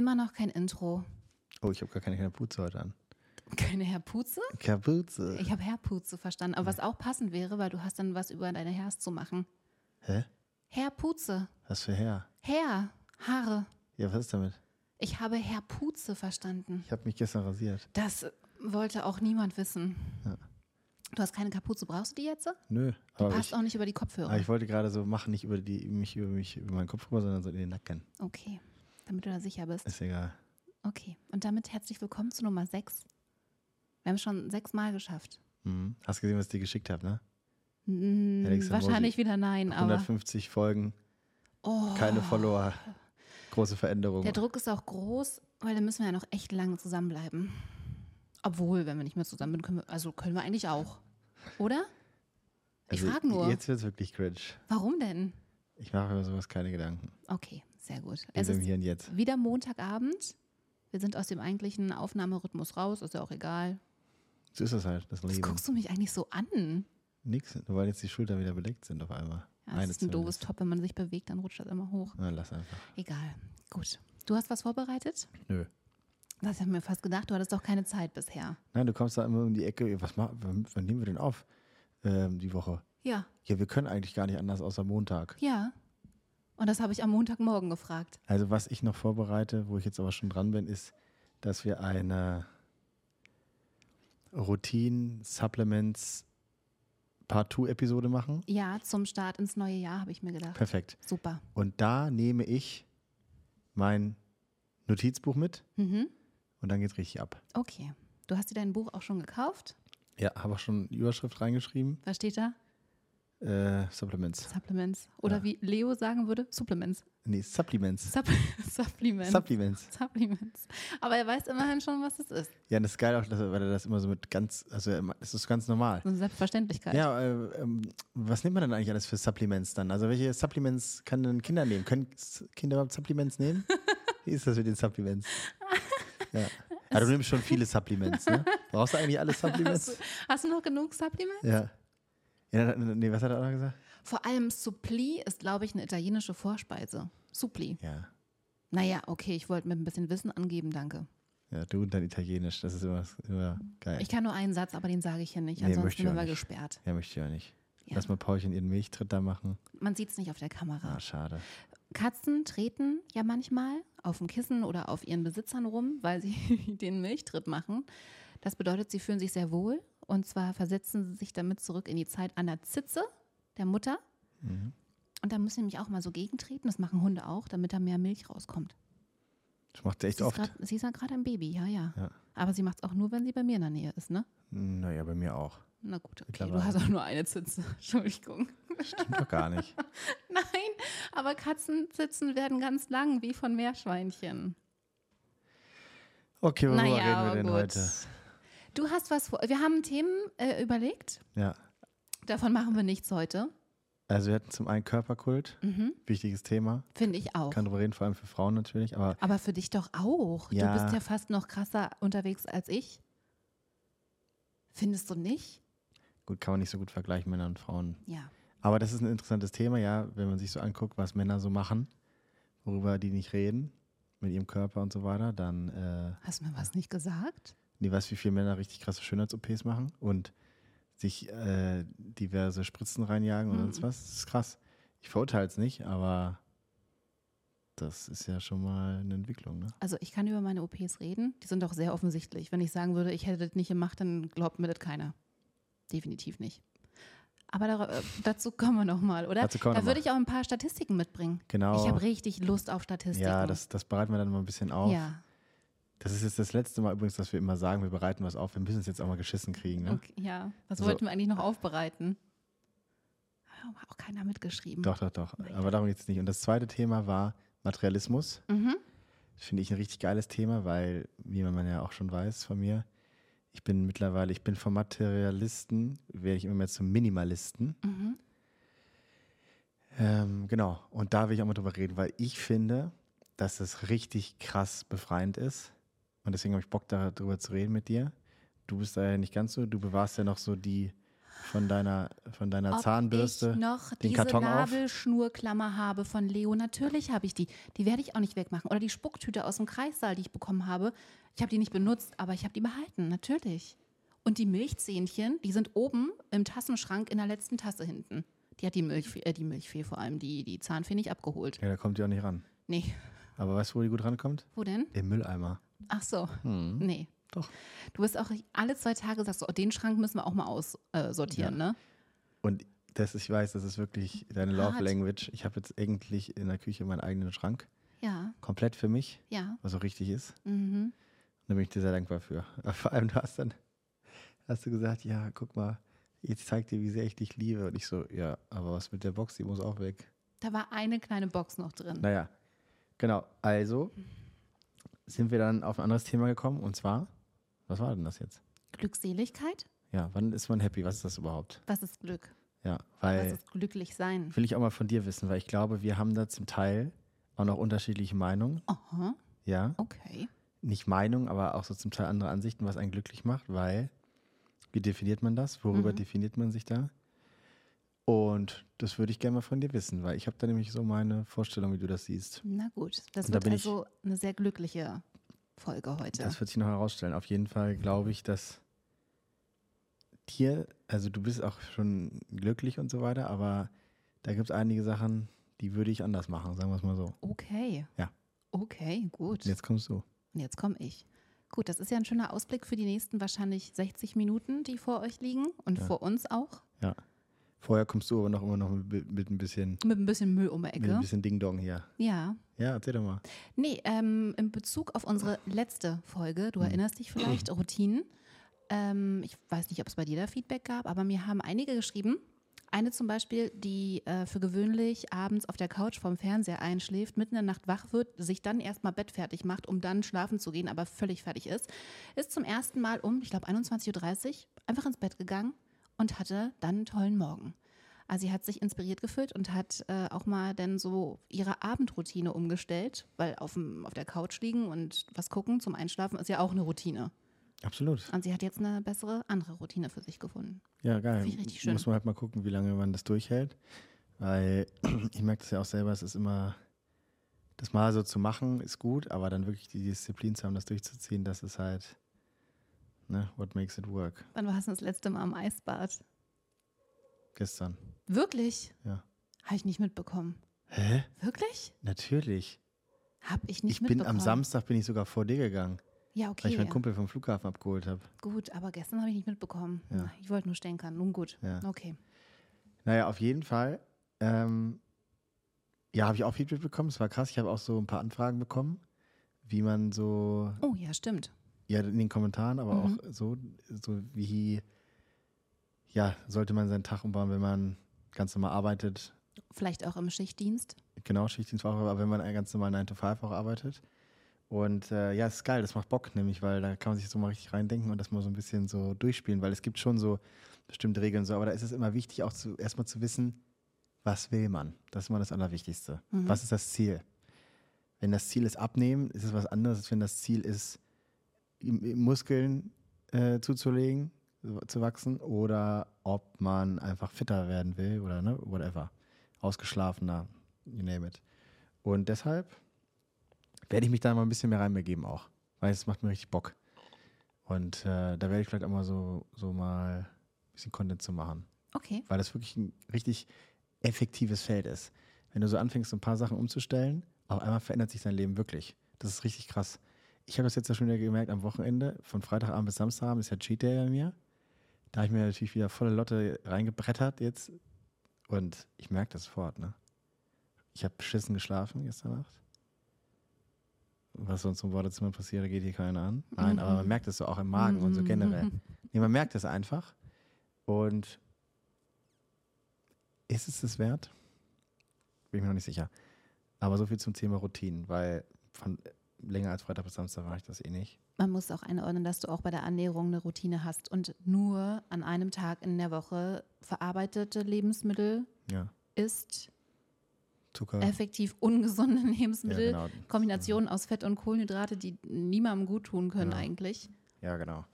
immer noch kein Intro. Oh, ich habe gar keine Kapuze heute an. Keine Hairpuze? Kapuze. Ich habe Hairpuze verstanden. Aber was auch passend wäre, weil du hast dann was über deine Hairs zu machen. Hä? Hairpuze. Was für Herr? Hair. Haare. Ja, was ist damit? Ich habe Hairpuze verstanden. Ich habe mich gestern rasiert. Das wollte auch niemand wissen. Du hast keine Kapuze. Brauchst du die jetzt? Nö. Aber Passt ich, auch nicht über die Kopfhörer. aber ich wollte gerade so machen, nicht über die, mich über mich über meinen Kopf rüber, sondern so in den Nacken. Okay. Damit du da sicher bist. Ist egal. Okay. Und damit herzlich willkommen zu Nummer 6. Wir haben es schon sechsmal geschafft. Mhm. Hast gesehen, was ich dir geschickt habe, ne? Alexa wahrscheinlich Mosi. wieder nein, aber 150 Folgen, oh, keine Follower, große Veränderung. der Druck ist auch groß, weil dann müssen wir ja noch echt lange zusammenbleiben. Obwohl, wenn wir nicht mehr zusammen sind, können wir, also können wir eigentlich auch. Oder? Ich Also frage nur. Jetzt wird es wirklich cringe. Warum denn? Ich mache über sowas keine Gedanken. Okay, sehr gut. Wir Es sind ist hier und jetzt. wieder Montagabend. Wir sind aus dem eigentlichen Aufnahmerhythmus raus, ist ja auch egal. So ist das halt, das Was Leben. guckst du mich eigentlich so an? Nix, nur weil jetzt die Schultern wieder bedeckt sind auf einmal. Ja, das ist ein doofes. Top, wenn man sich bewegt, dann rutscht das immer hoch. Na, lass einfach. Egal. Gut. Du hast was vorbereitet? Nö. Das habe ich mir fast gedacht, du hattest doch keine Zeit bisher. Nein, du kommst da immer um die Ecke. Was machen, wann, wann nehmen wir denn auf? Ähm, die Woche. Ja, Ja, wir können eigentlich gar nicht anders außer Montag. ja. Und das habe ich am Montagmorgen gefragt. Also was ich noch vorbereite, wo ich jetzt aber schon dran bin, ist, dass wir eine Routine Supplements Part 2 Episode machen. Ja, zum Start ins neue Jahr habe ich mir gedacht. Perfekt. Super. Und da nehme ich mein Notizbuch mit Mhm. und dann geht's richtig ab. Okay. Du hast dir dein Buch auch schon gekauft? Ja, habe auch schon die Überschrift reingeschrieben. Was steht da? Äh, Supplements. Supplements. Oder Ja. wie Leo sagen würde, Supplements. Nee, Supplements. Supp Supplements. Supplements. Supplements. Aber er weiß immerhin schon, was es ist. Ja, und das ist geil auch, dass weil er das immer so mit ganz, also das ist ganz normal. So eine Selbstverständlichkeit. Ja, äh, ähm, was nimmt man denn eigentlich alles für Supplements dann? Also welche Supplements kann denn Kinder nehmen? Können Kinder überhaupt Supplements nehmen? Wie ist das mit den Supplements? Ja. Aber du nimmst schon viele Supplements, ne? Brauchst du eigentlich alle Supplements? Hast, du, hast du noch genug Supplements? Ja. Ja. Nee, was hat er auch noch gesagt? Vor allem Suppli ist, glaube ich, eine italienische Vorspeise. Suppli. Ja. Naja, okay, ich wollte mit ein bisschen Wissen angeben, danke. Ja, du und dein Italienisch, das ist immer, immer geil. Ich kann nur einen Satz, aber den sage ich hier nicht. Nee, Ansonsten sind auch wir gesperrt. ja, möchte ich ja nicht. Ja. Lass mal Paulchen ihren Milchtritt da machen. Man sieht es nicht auf der Kamera. Ah, schade. Katzen treten ja manchmal auf dem Kissen oder auf ihren Besitzern rum, weil sie den Milchtritt machen. Das bedeutet, sie fühlen sich sehr wohl und zwar versetzen sie sich damit zurück in die Zeit an der Zitze der Mutter. Und da müssen sie nämlich auch mal so gegentreten. Das machen Hunde auch, damit da mehr Milch rauskommt. Das macht sie echt Sie oft. grad- Sie ist ja gerade ein Baby, ja, ja, Ja. Aber sie macht es auch nur, wenn sie bei mir in der Nähe ist, ne? Naja, bei mir auch. Na gut, okay. Du hast auch nur eine Zitze. Entschuldigung. Stimmt doch gar nicht. Nein, aber Katzenzitzen werden ganz lang, wie von Meerschweinchen. Okay, worüber Naja, reden wir denn gut. heute? Du hast was vor. Wir haben Themen äh, überlegt. Ja. Davon machen wir nichts heute. Also wir hatten zum einen Körperkult, Mhm. wichtiges Thema. Finde ich auch. Kann drüber reden, vor allem für Frauen natürlich, aber Aber für dich doch auch. Ja. Du bist ja fast noch krasser unterwegs als ich. Findest du nicht? gut, kann man nicht so gut vergleichen, Männer und Frauen. Ja. Aber das ist ein interessantes Thema, ja, wenn man sich so anguckt, was Männer so machen, worüber die nicht reden, mit ihrem Körper und so weiter, dann, äh, Hast du mir was nicht gesagt? Nee, weißt du, wie viele Männer richtig krasse Schönheits-OPs machen und sich äh, diverse Spritzen reinjagen und Mhm. sonst was? Das ist krass. Ich verurteile es nicht, aber das ist ja schon mal eine Entwicklung, ne? Also ich kann über meine OPs reden. Die sind doch sehr offensichtlich. Wenn ich sagen würde, ich hätte das nicht gemacht, dann glaubt mir das keiner. Definitiv nicht. Aber da, äh, dazu kommen wir nochmal, oder? Dazu kommen da würde ich auch ein paar Statistiken mitbringen. Genau. Ich habe richtig Lust auf Statistiken. Ja, das, das bereiten wir dann mal ein bisschen auf. Ja, Das ist jetzt das letzte Mal übrigens, dass wir immer sagen, wir bereiten was auf. Wir müssen es jetzt auch mal geschissen kriegen. Ne? okay, ja. Was Also- wollten wir eigentlich noch aufbereiten? Hat auch keiner mitgeschrieben. Doch, doch, doch. Aber darum geht es nicht. Und das zweite Thema war Materialismus. Mhm. Das finde ich ein richtig geiles Thema, weil, wie man ja auch schon weiß von mir, ich bin mittlerweile, ich bin vom Materialisten, werde ich immer mehr zum Minimalisten. Mhm. Ähm, genau. Und da will ich auch mal drüber reden, weil ich finde, dass es richtig krass befreiend ist. Und deswegen habe ich Bock, darüber zu reden mit dir. Du bist da ja nicht ganz so, du bewahrst ja noch so die von deiner, von deiner Ob Zahnbürste ich noch den diese Karton? Nabelschnurklammer habe von Leo. Natürlich habe ich die. Die werde ich auch nicht wegmachen. Oder die Spucktüte aus dem Kreissaal, die ich bekommen habe. Ich habe die nicht benutzt, aber ich habe die behalten. Natürlich. Und die Milchzähnchen, die sind oben im Tassenschrank in der letzten Tasse hinten. Die hat die Milchfee, äh, die Milchfee vor allem, die, die Zahnfee nicht abgeholt. Ja, da kommt die auch nicht ran. Nee. Aber weißt du, wo die gut rankommt? Wo denn? Im Mülleimer. Ach so. Hm. Nee. Doch. Du bist auch alle zwei Tage sagst, du, oh, den Schrank müssen wir auch mal aussortieren, sortieren, ne? Und das, ich weiß, das ist wirklich deine Love Hart. Language. Ich habe jetzt eigentlich in der Küche meinen eigenen Schrank. Ja, Komplett für mich, ja. was auch richtig ist. Mhm. Da bin ich dir sehr dankbar für. Vor allem, du hast dann hast du gesagt, ja, guck mal, ich zeig dir, wie sehr ich dich liebe. Und ich so, ja, aber was mit der Box, die muss auch weg. Da war eine kleine Box noch drin. Naja, genau. Also sind wir dann auf ein anderes Thema gekommen. Und zwar, was war denn das jetzt? Glückseligkeit? Ja, wann ist man happy? Was ist das überhaupt? Was ist Glück? Ja, Was weil ist glücklich sein? will ich auch mal von dir wissen, weil ich glaube, wir haben da zum Teil auch noch unterschiedliche Meinungen. Aha, Ja, okay. nicht Meinungen, aber auch so zum Teil andere Ansichten, was einen glücklich macht, weil wie definiert man das? Worüber Mhm. definiert man sich da? Und das würde ich gerne mal von dir wissen, weil ich habe da nämlich so meine Vorstellung, wie du das siehst. Na gut, das Und da wird bin ich- also eine sehr glückliche Folge heute. Das wird sich noch herausstellen. Auf jeden Fall glaube ich, dass dir, also du bist auch schon glücklich und so weiter, aber da gibt es einige Sachen, die würde ich anders machen, sagen wir es mal so. Okay. Ja. Okay, gut. Und jetzt kommst du. Und jetzt komme ich. Gut, das ist ja ein schöner Ausblick für die nächsten wahrscheinlich 60 Minuten, die vor euch liegen und Ja. vor uns auch. Ja. Vorher kommst du aber noch immer noch mit, mit ein bisschen, Mit ein bisschen Müll um die mit ein Ecke. bisschen Ding-Dong hier. Ja. Ja, erzähl doch mal. Nee, ähm, in Bezug auf unsere letzte Folge, du Hm. erinnerst dich vielleicht, Routinen. Ähm, ich weiß nicht, ob es bei dir da Feedback gab, aber mir haben einige geschrieben. Eine zum Beispiel, die äh, für gewöhnlich abends auf der Couch vorm Fernseher einschläft, mitten in der Nacht wach wird, sich dann erstmal bettfertig macht, um dann schlafen zu gehen, aber völlig fertig ist, ist zum ersten Mal um, ich glaube, 21.30 Uhr einfach ins Bett gegangen und hatte dann einen tollen Morgen. Also sie hat sich inspiriert gefühlt und hat äh, auch mal dann so ihre Abendroutine umgestellt, weil auf, dem, auf der Couch liegen und was gucken zum Einschlafen ist ja auch eine Routine. Absolut. Und sie hat jetzt eine bessere andere Routine für sich gefunden. Ja, geil. Finde ich richtig schön. Muss man halt mal gucken, wie lange man das durchhält. Weil ich merke das ja auch selber, es ist immer, das mal so zu machen, ist gut, aber dann wirklich die Disziplin zu haben, das durchzuziehen, das ist halt, ne, what makes it work. Wann warst du das letzte Mal am Eisbad? Gestern. Wirklich? Ja. Habe ich nicht mitbekommen. Hä? Wirklich? Natürlich. Habe ich nicht ich bin mitbekommen. am Samstag bin ich sogar vor dir gegangen, Ja, weil okay. ich meinen Kumpel vom Flughafen abgeholt habe. Gut, aber gestern habe ich nicht mitbekommen. Ja. Ich wollte nur stänkern. Nun gut. Ja. Okay. Naja, auf jeden Fall. Ähm, ja, habe ich auch Feedback bekommen. Es war krass. Ich habe auch so ein paar Anfragen bekommen, wie man so Oh ja, stimmt. Ja, in den Kommentaren, aber Mhm. auch so, so wie, ja, sollte man seinen Tag umbauen, wenn man ganz normal arbeitet. Vielleicht auch im Schichtdienst. Genau, Schichtdienstwoche, aber wenn man ganz normal 9 to 5 auch arbeitet. Und äh, ja, es ist geil, das macht Bock, nämlich, weil da kann man sich so mal richtig reindenken und das mal so ein bisschen so durchspielen, weil es gibt schon so bestimmte Regeln und so, aber da ist es immer wichtig, auch zu, erstmal zu wissen, was will man? Das ist immer das Allerwichtigste. Mhm. Was ist das Ziel? Wenn das Ziel ist abnehmen, ist es was anderes, als wenn das Ziel ist, Muskeln äh, zuzulegen, zu wachsen, oder ob man einfach fitter werden will oder ne, whatever. Ausgeschlafener, you name it. Und deshalb werde ich mich da mal ein bisschen mehr reinbegeben auch, weil es macht mir richtig Bock. Und äh, da werde ich vielleicht auch mal so, so mal ein bisschen Content zu machen Okay. weil das wirklich ein richtig effektives Feld ist. Wenn du so anfängst, so ein paar Sachen umzustellen, auf einmal verändert sich dein Leben wirklich. Das ist richtig krass. Ich habe das jetzt ja schon wieder gemerkt am Wochenende, von Freitagabend bis Samstagabend ist ja Cheat Day bei mir. Da habe ich mir natürlich wieder volle Lotte reingebrettert jetzt und ich merke das sofort. Ne? Ich habe beschissen geschlafen gestern Nacht. Was sonst im Badezimmer passiert, geht hier keiner an. Nein, aber man Mhm. merkt es so auch im Magen und so generell. Nee, man merkt es einfach. Und ist es das wert? Bin ich mir noch nicht sicher. Aber so viel zum Thema Routinen, weil von länger als Freitag bis Samstag war ich das eh nicht. Man muss auch einordnen, dass du auch bei der Ernährung eine Routine hast und nur an einem Tag in der Woche verarbeitete Lebensmittel Ja, isst, Zucker. effektiv ungesunde ja, Lebensmittel, genau. Kombinationen aus Fett und Kohlenhydrate, die niemandem gut tun können Ja. eigentlich. Ja, genau.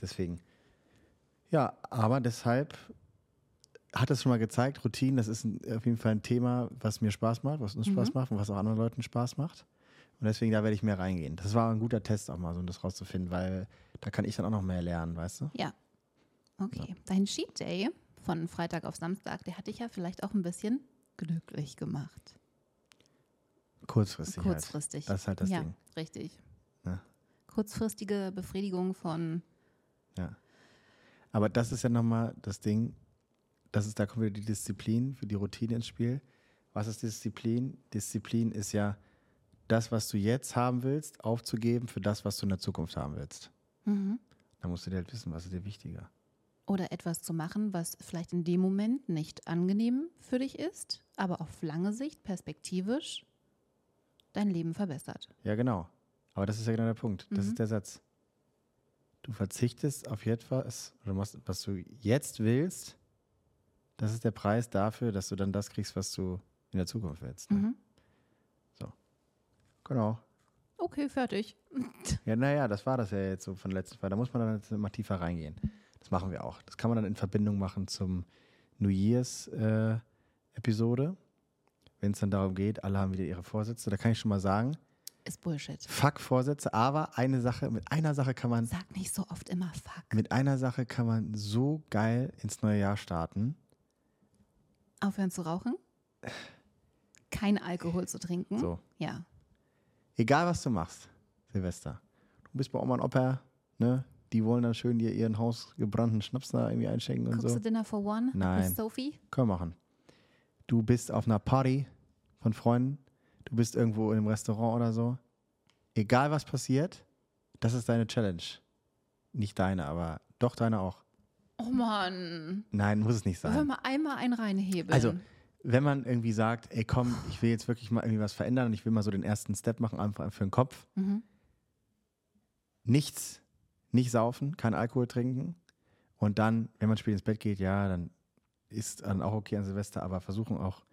Deswegen. Ja, aber deshalb hat es schon mal gezeigt, Routinen, das ist ein, auf jeden Fall ein Thema, was mir Spaß macht, was uns Spaß macht und was auch anderen Leuten Spaß macht. Und deswegen, da werde ich mehr reingehen. Das war ein guter Test auch mal, so um das rauszufinden, weil da kann ich dann auch noch mehr lernen, weißt du? Ja. Okay. Dein Cheat Day von Freitag auf Samstag, der hat dich ja vielleicht auch ein bisschen glücklich gemacht. Kurzfristig. Kurzfristig. Halt. Das ist halt das ja, Ding. richtig. Ja. Kurzfristige Befriedigung von Ja. Aber das ist ja nochmal das Ding, das ist, da kommt wieder die Disziplin für die Routine ins Spiel. Was ist Disziplin? Disziplin ist ja das, was du jetzt haben willst, aufzugeben für das, was du in der Zukunft haben willst. mhm. Da musst du dir halt wissen, was ist dir wichtiger. oder etwas zu machen, was vielleicht in dem Moment nicht angenehm für dich ist, aber auf lange Sicht perspektivisch dein Leben verbessert. Ja, genau. Aber das ist ja genau der Punkt. Das Mhm. ist der Satz. Du verzichtest auf etwas, oder machst, was du jetzt willst. Das ist der Preis dafür, dass du dann das kriegst, was du in der Zukunft willst. Ne? Mhm. Genau. Okay, fertig. Ja, naja, das war das ja jetzt so von letzten Fall. Da muss man dann jetzt mal tiefer reingehen. Das machen wir auch. Das kann man dann in Verbindung machen zum New Year's äh, Episode. Wenn es dann darum geht, alle haben wieder ihre Vorsätze. Da kann ich schon mal sagen, Ist Bullshit. fuck Vorsätze, aber eine Sache, mit einer Sache kann man, Sag nicht so oft immer fuck. mit einer Sache kann man so geil ins neue Jahr starten. Aufhören zu rauchen? Kein Alkohol zu trinken? So. Ja. Egal was du machst, Silvester. Du bist bei Oma und Opa, ne? Die wollen dann schön dir ihren hausgebrannten Schnaps da irgendwie einschenken und Guckst so. du Dinner for One Nein. mit Sophie? Können wir machen. Du bist auf einer Party von Freunden, du bist irgendwo in einem Restaurant oder so. Egal was passiert, das ist deine Challenge. Nicht deine, aber doch deine auch. Oh Mann. Nein, muss es nicht Wollen wir sein. mal einmal einen reinhebeln? Also, wenn man irgendwie sagt, ey komm, ich will jetzt wirklich mal irgendwie was verändern und ich will mal so den ersten Step machen, einfach für den Kopf. Mhm. Nichts, nicht saufen, kein Alkohol trinken. Und dann, wenn man spät ins Bett geht, ja, dann ist dann auch okay an Silvester, aber versuchen auch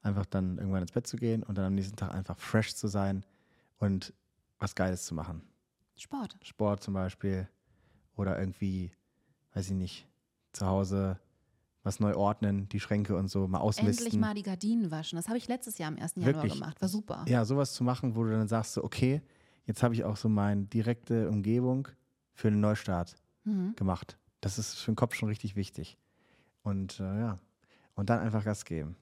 einfach dann irgendwann ins Bett zu gehen und dann am nächsten Tag einfach fresh zu sein und was Geiles zu machen. Sport. Sport zum Beispiel oder irgendwie, weiß ich nicht, zu Hause was neu ordnen, die Schränke und so, mal ausmisten. Endlich mal die Gardinen waschen. Das habe ich letztes Jahr am 1. Januar Wirklich? gemacht. War super. Ja, sowas zu machen, wo du dann sagst, so, okay, jetzt habe ich auch so meine direkte Umgebung für einen Neustart Mhm. gemacht. Das ist für den Kopf schon richtig wichtig. Und äh, ja, und dann einfach Gas geben.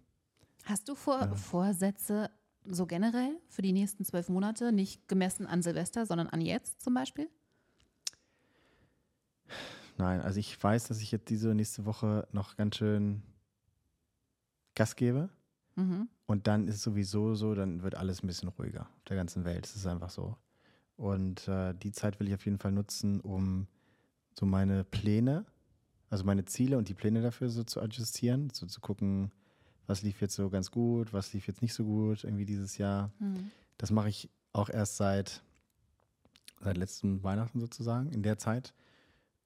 Hast du vor, Ja. Vorsätze so generell für die nächsten zwölf Monate, nicht gemessen an Silvester, sondern an jetzt zum Beispiel? Nein, also ich weiß, dass ich jetzt diese nächste Woche noch ganz schön Gas gebe. Mhm. Und dann ist es sowieso so, dann wird alles ein bisschen ruhiger auf der ganzen Welt. Es ist einfach so. Und äh, die Zeit will ich auf jeden Fall nutzen, um so meine Pläne, also meine Ziele und die Pläne dafür so zu adjustieren, so zu gucken, was lief jetzt so ganz gut, was lief jetzt nicht so gut irgendwie dieses Jahr. Mhm. Das mache ich auch erst seit, seit letzten Weihnachten sozusagen, in der Zeit.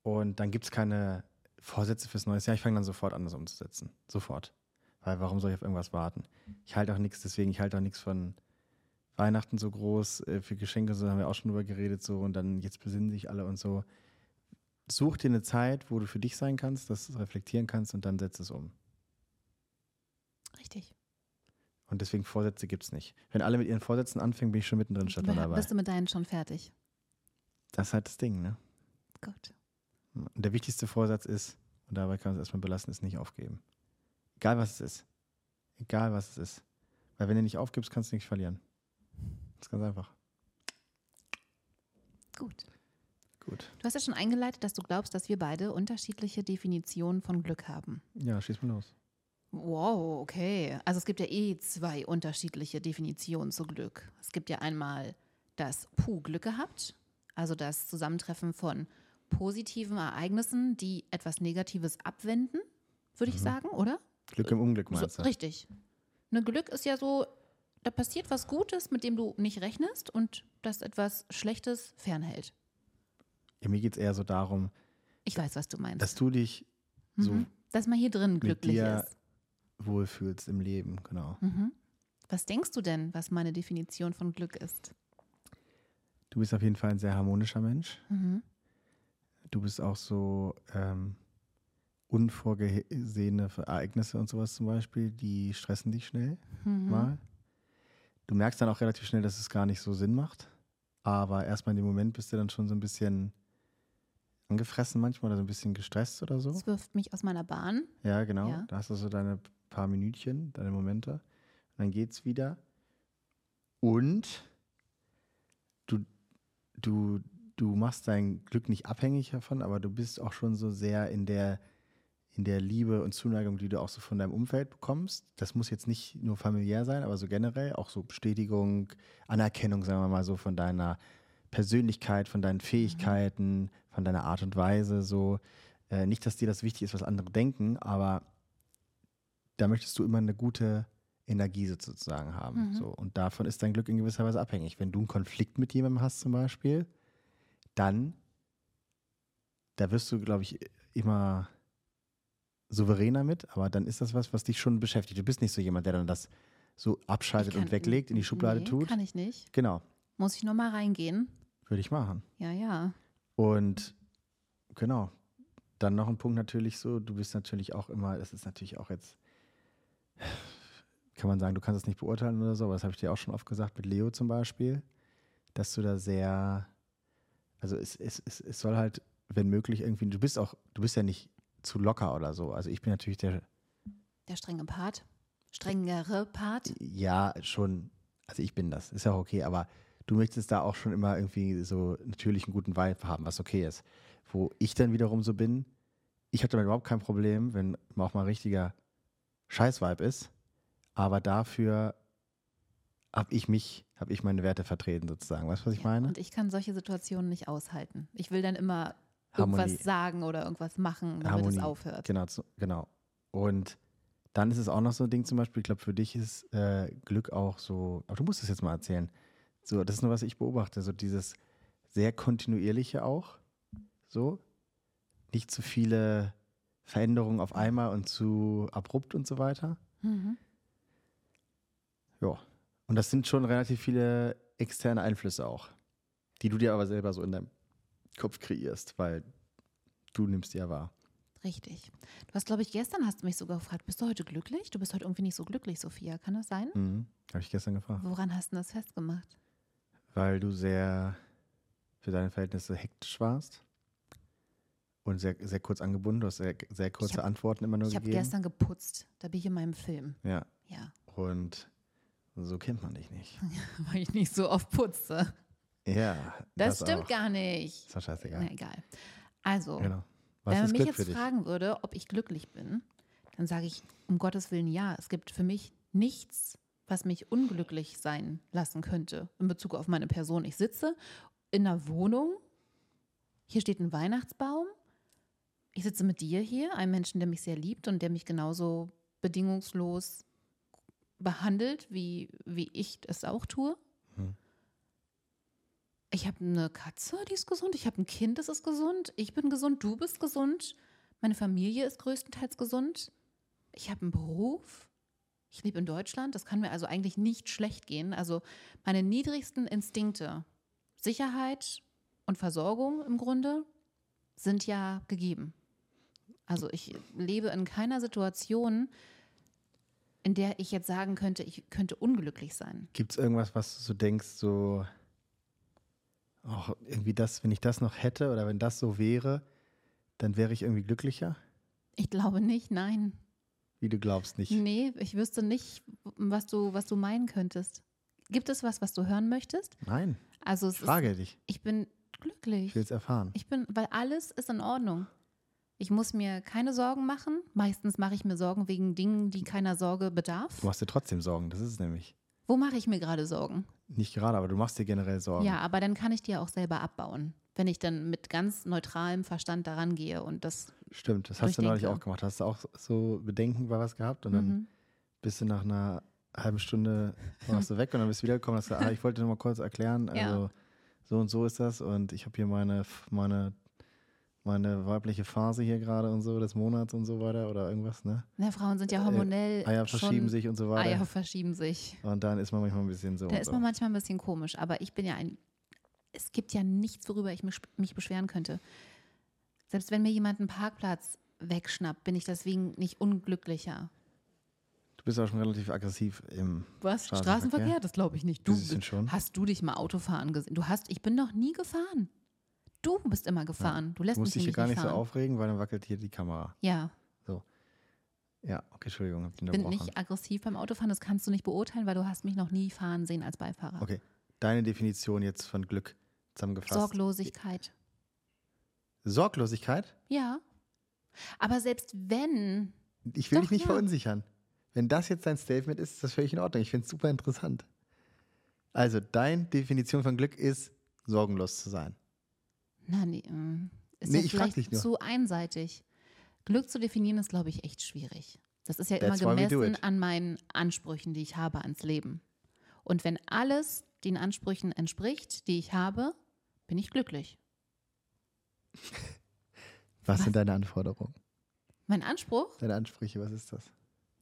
Und dann gibt es keine Vorsätze fürs neue Jahr. Ich fange dann sofort an, das umzusetzen. Sofort. Weil warum soll ich auf irgendwas warten? Ich halte auch nichts, deswegen, ich halte auch nichts von Weihnachten so groß, äh, für Geschenke, so haben wir auch schon drüber geredet, so und dann jetzt besinnen sich alle und so. Such dir eine Zeit, wo du für dich sein kannst, das reflektieren kannst und dann setz es um. Richtig. Und deswegen Vorsätze gibt es nicht. Wenn alle mit ihren Vorsätzen anfangen, bin ich schon mittendrin statt Bist dabei. du mit deinen schon fertig? Das ist halt das Ding, ne? Gut. Und der wichtigste Vorsatz ist, und dabei kann man es erstmal belassen, ist nicht aufgeben. Egal was es ist. Egal was es ist. Weil wenn du nicht aufgibst, kannst du nichts verlieren. Das ist ganz einfach. Gut. Gut. Du hast ja schon eingeleitet, dass du glaubst, dass wir beide unterschiedliche Definitionen von Glück haben. Ja, schieß mal los. Wow, okay. Also es gibt ja eh zwei unterschiedliche Definitionen zu Glück. Es gibt ja einmal das Puh Glück gehabt, also das Zusammentreffen von positiven Ereignissen, die etwas Negatives abwenden, würde ich sagen, oder? Glück im Unglück So, meinst du? richtig. Ne, Glück ist ja so, da passiert was Gutes, mit dem du nicht rechnest und das etwas Schlechtes fernhält. Ja, mir geht es eher so darum, Ich weiß, was du meinst. dass du dich so mhm. Dass man hier drin glücklich dir- ist. wohlfühlst im Leben, genau. Mhm. Was denkst du denn, was meine Definition von Glück ist? Du bist auf jeden Fall ein sehr harmonischer Mensch. Mhm. Du bist auch so ähm, unvorgesehene Ereignisse und sowas zum Beispiel, die stressen dich schnell Mhm. mal. Du merkst dann auch relativ schnell, dass es gar nicht so Sinn macht. Aber erstmal in dem Moment bist du dann schon so ein bisschen angefressen manchmal oder so ein bisschen gestresst oder so. Das wirft mich aus meiner Bahn. Ja, genau. Ja. Da hast du so deine paar Minütchen, deine Momente. Und dann geht's wieder. Und du, du, du machst dein Glück nicht abhängig davon, aber du bist auch schon so sehr in der, in der Liebe und Zuneigung, die du auch so von deinem Umfeld bekommst. Das muss jetzt nicht nur familiär sein, aber so generell auch so Bestätigung, Anerkennung, sagen wir mal so, von deiner Persönlichkeit, von deinen Fähigkeiten, von deiner Art und Weise. So äh, nicht, dass dir das wichtig ist, was andere denken, aber da möchtest du immer eine gute Energie sozusagen haben. Mhm. So. Und davon ist dein Glück in gewisser Weise abhängig. Wenn du einen Konflikt mit jemandem hast zum Beispiel, dann, da wirst du, glaube ich, immer souveräner mit, aber dann ist das was, was dich schon beschäftigt. Du bist nicht so jemand, der dann das so abschaltet kann- und weglegt, in die Schublade nee, tut. Kann ich nicht. Genau, Muss ich nur mal reingehen. würde ich machen. Ja, ja. Und genau, dann noch ein Punkt natürlich so, du bist natürlich auch immer, das ist natürlich auch jetzt, kann man sagen, du kannst es nicht beurteilen oder so, aber das habe ich dir auch schon oft gesagt, mit Leo zum Beispiel, dass du da sehr, also es, es, es, es soll halt, wenn möglich, irgendwie, du bist auch, du bist ja nicht zu locker oder so. Also ich bin natürlich der, Der strenge Part. Strengere Part. ja, schon, also ich bin das, ist ja auch okay, aber du möchtest da auch schon immer irgendwie so natürlich einen guten Vibe haben, was okay ist. Wo ich dann wiederum so bin, ich habe damit überhaupt kein Problem, wenn auch mal richtiger Scheiß-Vibe ist, aber dafür habe ich mich, habe ich meine Werte vertreten sozusagen. Weißt du, was ich Ja, meine? Und ich kann solche Situationen nicht aushalten. Ich will dann immer Harmonie. irgendwas sagen oder irgendwas machen, damit Harmonie. es aufhört. Genau, genau. Und dann ist es auch noch so ein Ding zum Beispiel, ich glaube, für dich ist äh, Glück auch so, aber du musst es jetzt mal erzählen. So, das ist nur, was ich beobachte, so dieses sehr kontinuierliche auch, so. Nicht zu viele Veränderungen auf einmal und zu abrupt und so weiter. Mhm. Ja. Und das sind schon relativ viele externe Einflüsse auch, die du dir aber selber so in deinem Kopf kreierst, weil du nimmst die ja wahr. Richtig. Du hast, glaube ich, gestern hast du mich sogar gefragt, bist du heute glücklich? Du bist heute irgendwie nicht so glücklich, Sophia. Kann das sein? Mhm. Habe ich gestern gefragt. Woran hast du das festgemacht? weil du sehr für deine Verhältnisse hektisch warst und sehr, sehr kurz angebunden. Du hast sehr, sehr kurze hab- Antworten immer nur Ich habe gegeben. gestern geputzt. Da bin ich in meinem Film. ja, Ja, und so kennt man dich nicht. weil ich nicht so oft putze. Ja, Das, stimmt auch. gar nicht. Ist doch scheißegal. Na egal. Also, Genau. Wenn man mich Glück jetzt fragen würde, ob ich glücklich bin, dann sage ich um Gottes Willen ja. Es gibt für mich nichts, was mich unglücklich sein lassen könnte in Bezug auf meine Person. Ich sitze in einer Wohnung, hier steht ein Weihnachtsbaum, ich sitze mit dir hier, einem Menschen, der mich sehr liebt und der mich genauso bedingungslos behandelt, wie, wie ich es auch tue. Hm. Ich habe eine Katze, die ist gesund. Ich habe ein Kind, das ist gesund. Ich bin gesund, du bist gesund. Meine Familie ist größtenteils gesund. Ich habe einen Beruf. Ich lebe in Deutschland. Das kann mir also eigentlich nicht schlecht gehen. Also meine niedrigsten Instinkte, Sicherheit und Versorgung im Grunde, sind ja gegeben. Also ich lebe in keiner Situation, in der ich jetzt sagen könnte, ich könnte unglücklich sein. Gibt es irgendwas, was du so denkst, so, ach, irgendwie das, wenn ich das noch hätte oder wenn das so wäre, dann wäre ich irgendwie glücklicher? Ich glaube nicht, nein. Wie du glaubst nicht. Nee, ich wüsste nicht, was du, was du meinen könntest. Gibt es was, was du hören möchtest? Nein, Also es ich frage dich. Ist, ich bin glücklich. Ich will es erfahren. Ich bin, weil alles ist in Ordnung. Ich muss mir keine Sorgen machen. Meistens mache ich mir Sorgen wegen Dingen, die keiner Sorge bedarf. Du machst dir trotzdem Sorgen, das ist es nämlich. Wo mache ich mir gerade Sorgen? Nicht gerade, aber du machst dir generell Sorgen. Ja, aber dann kann ich die auch selber abbauen, wenn ich dann mit ganz neutralem Verstand daran gehe und das. Stimmt, das hast du neulich auch gemacht. Hast du auch so Bedenken bei was gehabt und dann Mhm. bist du nach einer halben Stunde warst du weg und dann bist du wiedergekommen und hast gesagt, ah, ich wollte nur mal kurz erklären, Ja. also so und so ist das und ich habe hier meine, meine, meine weibliche Phase hier gerade und so des Monats und so weiter oder irgendwas, ne? Na, Frauen sind ja hormonell. Eier Äh, verschieben schon, sich und so weiter. Eier verschieben sich. Und dann ist man manchmal ein bisschen so. Da ist so. man manchmal ein bisschen komisch, aber ich bin ja ein. Es gibt ja nichts, worüber ich mich, mich beschweren könnte. Selbst wenn mir jemand einen Parkplatz wegschnappt, bin ich deswegen nicht unglücklicher. Du bist auch schon relativ aggressiv im Was? Straßenverkehr? Straßenverkehr? Das glaube ich nicht. Du Bisschen schon. hast du dich mal Autofahren gesehen? Du hast, ich bin noch nie gefahren. Du bist immer gefahren. Du lässt Du mich musst dich hier gar nicht nicht so fahren. aufregen, weil dann wackelt hier die Kamera. ja, Ja, okay, Entschuldigung, hab ich bin nicht aggressiv beim Autofahren. Das kannst du nicht beurteilen, weil du hast mich noch nie fahren sehen als Beifahrer. Okay, deine Definition jetzt von Glück zusammengefasst. Sorglosigkeit. Sorglosigkeit? Ja. Aber selbst wenn, Ich will Doch, dich nicht ja. verunsichern. Wenn das jetzt dein Statement ist, ist das völlig in Ordnung. Ich finde es super interessant. Also, deine Definition von Glück ist, sorgenlos zu sein. Na nee, äh, ist Nee, ja ich vielleicht dich nur. zu einseitig. Glück zu definieren ist, glaube ich, echt schwierig. Das ist ja That's immer gemessen an meinen Ansprüchen, die ich habe ans Leben. Und wenn alles den Ansprüchen entspricht, die ich habe, bin ich glücklich. Was, sind deine Anforderungen? Mein Anspruch? Deine Ansprüche, was ist das?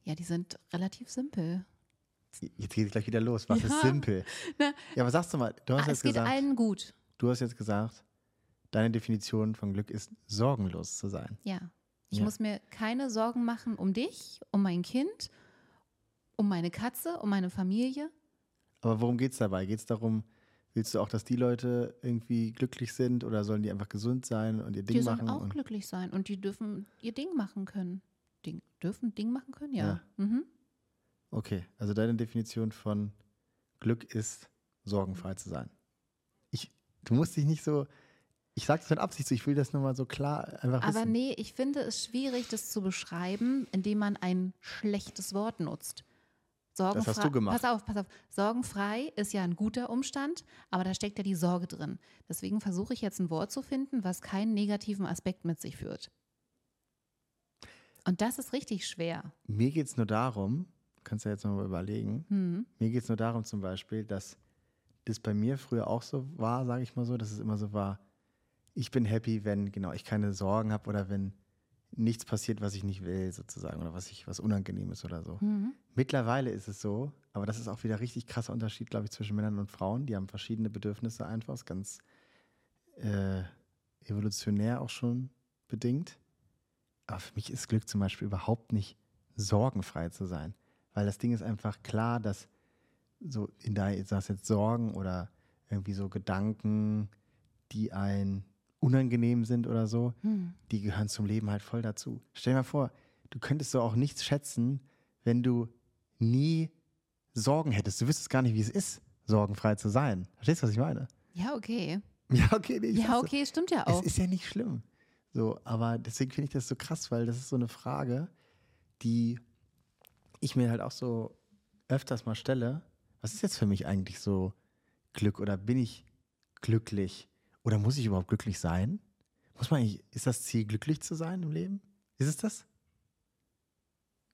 Ja, die sind relativ simpel. Jetzt geht es gleich wieder los. Was ist Ja. simpel? Na, Ja, aber sagst du mal, du hast Ah, jetzt es geht gesagt, allen gut. du hast jetzt gesagt, deine Definition von Glück ist, sorgenlos zu sein. Ja. Ich Ja. muss mir keine Sorgen machen um dich, um mein Kind, um meine Katze, um meine Familie. Aber worum geht es dabei? Geht es darum, willst du auch, dass die Leute irgendwie glücklich sind oder sollen die einfach gesund sein und ihr Ding Die sollen machen? auch glücklich sein und die dürfen ihr Ding machen können. Ding, dürfen Ding machen können? Ja. Ja. Mhm. okay, also deine Definition von Glück ist, sorgenfrei zu sein. Ich, du musst dich nicht so, ich sage das mit Absicht ich will das nur mal so klar einfach Aber wissen. nee, ich finde es schwierig, das zu beschreiben, indem man ein schlechtes Wort nutzt. Sorgenfrei, hast du gemacht. Pass auf, pass auf. Sorgenfrei ist ja ein guter Umstand, aber da steckt ja die Sorge drin. Deswegen versuche ich jetzt ein Wort zu finden, was keinen negativen Aspekt mit sich führt. Und das ist richtig schwer. Mir geht es nur darum, kannst du ja jetzt nochmal überlegen, Hm. Mir geht es nur darum zum Beispiel, dass das bei mir früher auch so war, sage ich mal so, dass es immer so war, ich bin happy, wenn genau ich keine Sorgen habe oder wenn nichts passiert, was ich nicht will, sozusagen, oder was ich was unangenehm ist oder so. Mhm. Mittlerweile ist es so, aber das ist auch wieder richtig krasser Unterschied, glaube ich, zwischen Männern und Frauen. Die haben verschiedene Bedürfnisse einfach, ist ganz äh, evolutionär auch schon bedingt. Aber für mich ist Glück zum Beispiel überhaupt nicht sorgenfrei zu sein. Weil das Ding ist einfach klar, dass so in sagst jetzt Sorgen oder irgendwie so Gedanken, die ein unangenehm sind oder so, Hm. die gehören zum Leben halt voll dazu. Stell dir mal vor, du könntest so auch nichts schätzen, wenn du nie Sorgen hättest. Du wüsstest gar nicht, wie es ist, sorgenfrei zu sein. Verstehst du, was ich meine? Ja, okay. Ja, okay, nee, Ja, sag's so. okay, stimmt ja Es auch. ist ja nicht schlimm. So, aber deswegen finde ich das so krass, weil das ist so eine Frage, die ich mir halt auch so öfters mal stelle. Was ist jetzt für mich eigentlich so Glück oder bin ich glücklich oder muss ich überhaupt glücklich sein? Muss man eigentlich, ist das Ziel, glücklich zu sein im Leben? Ist es das?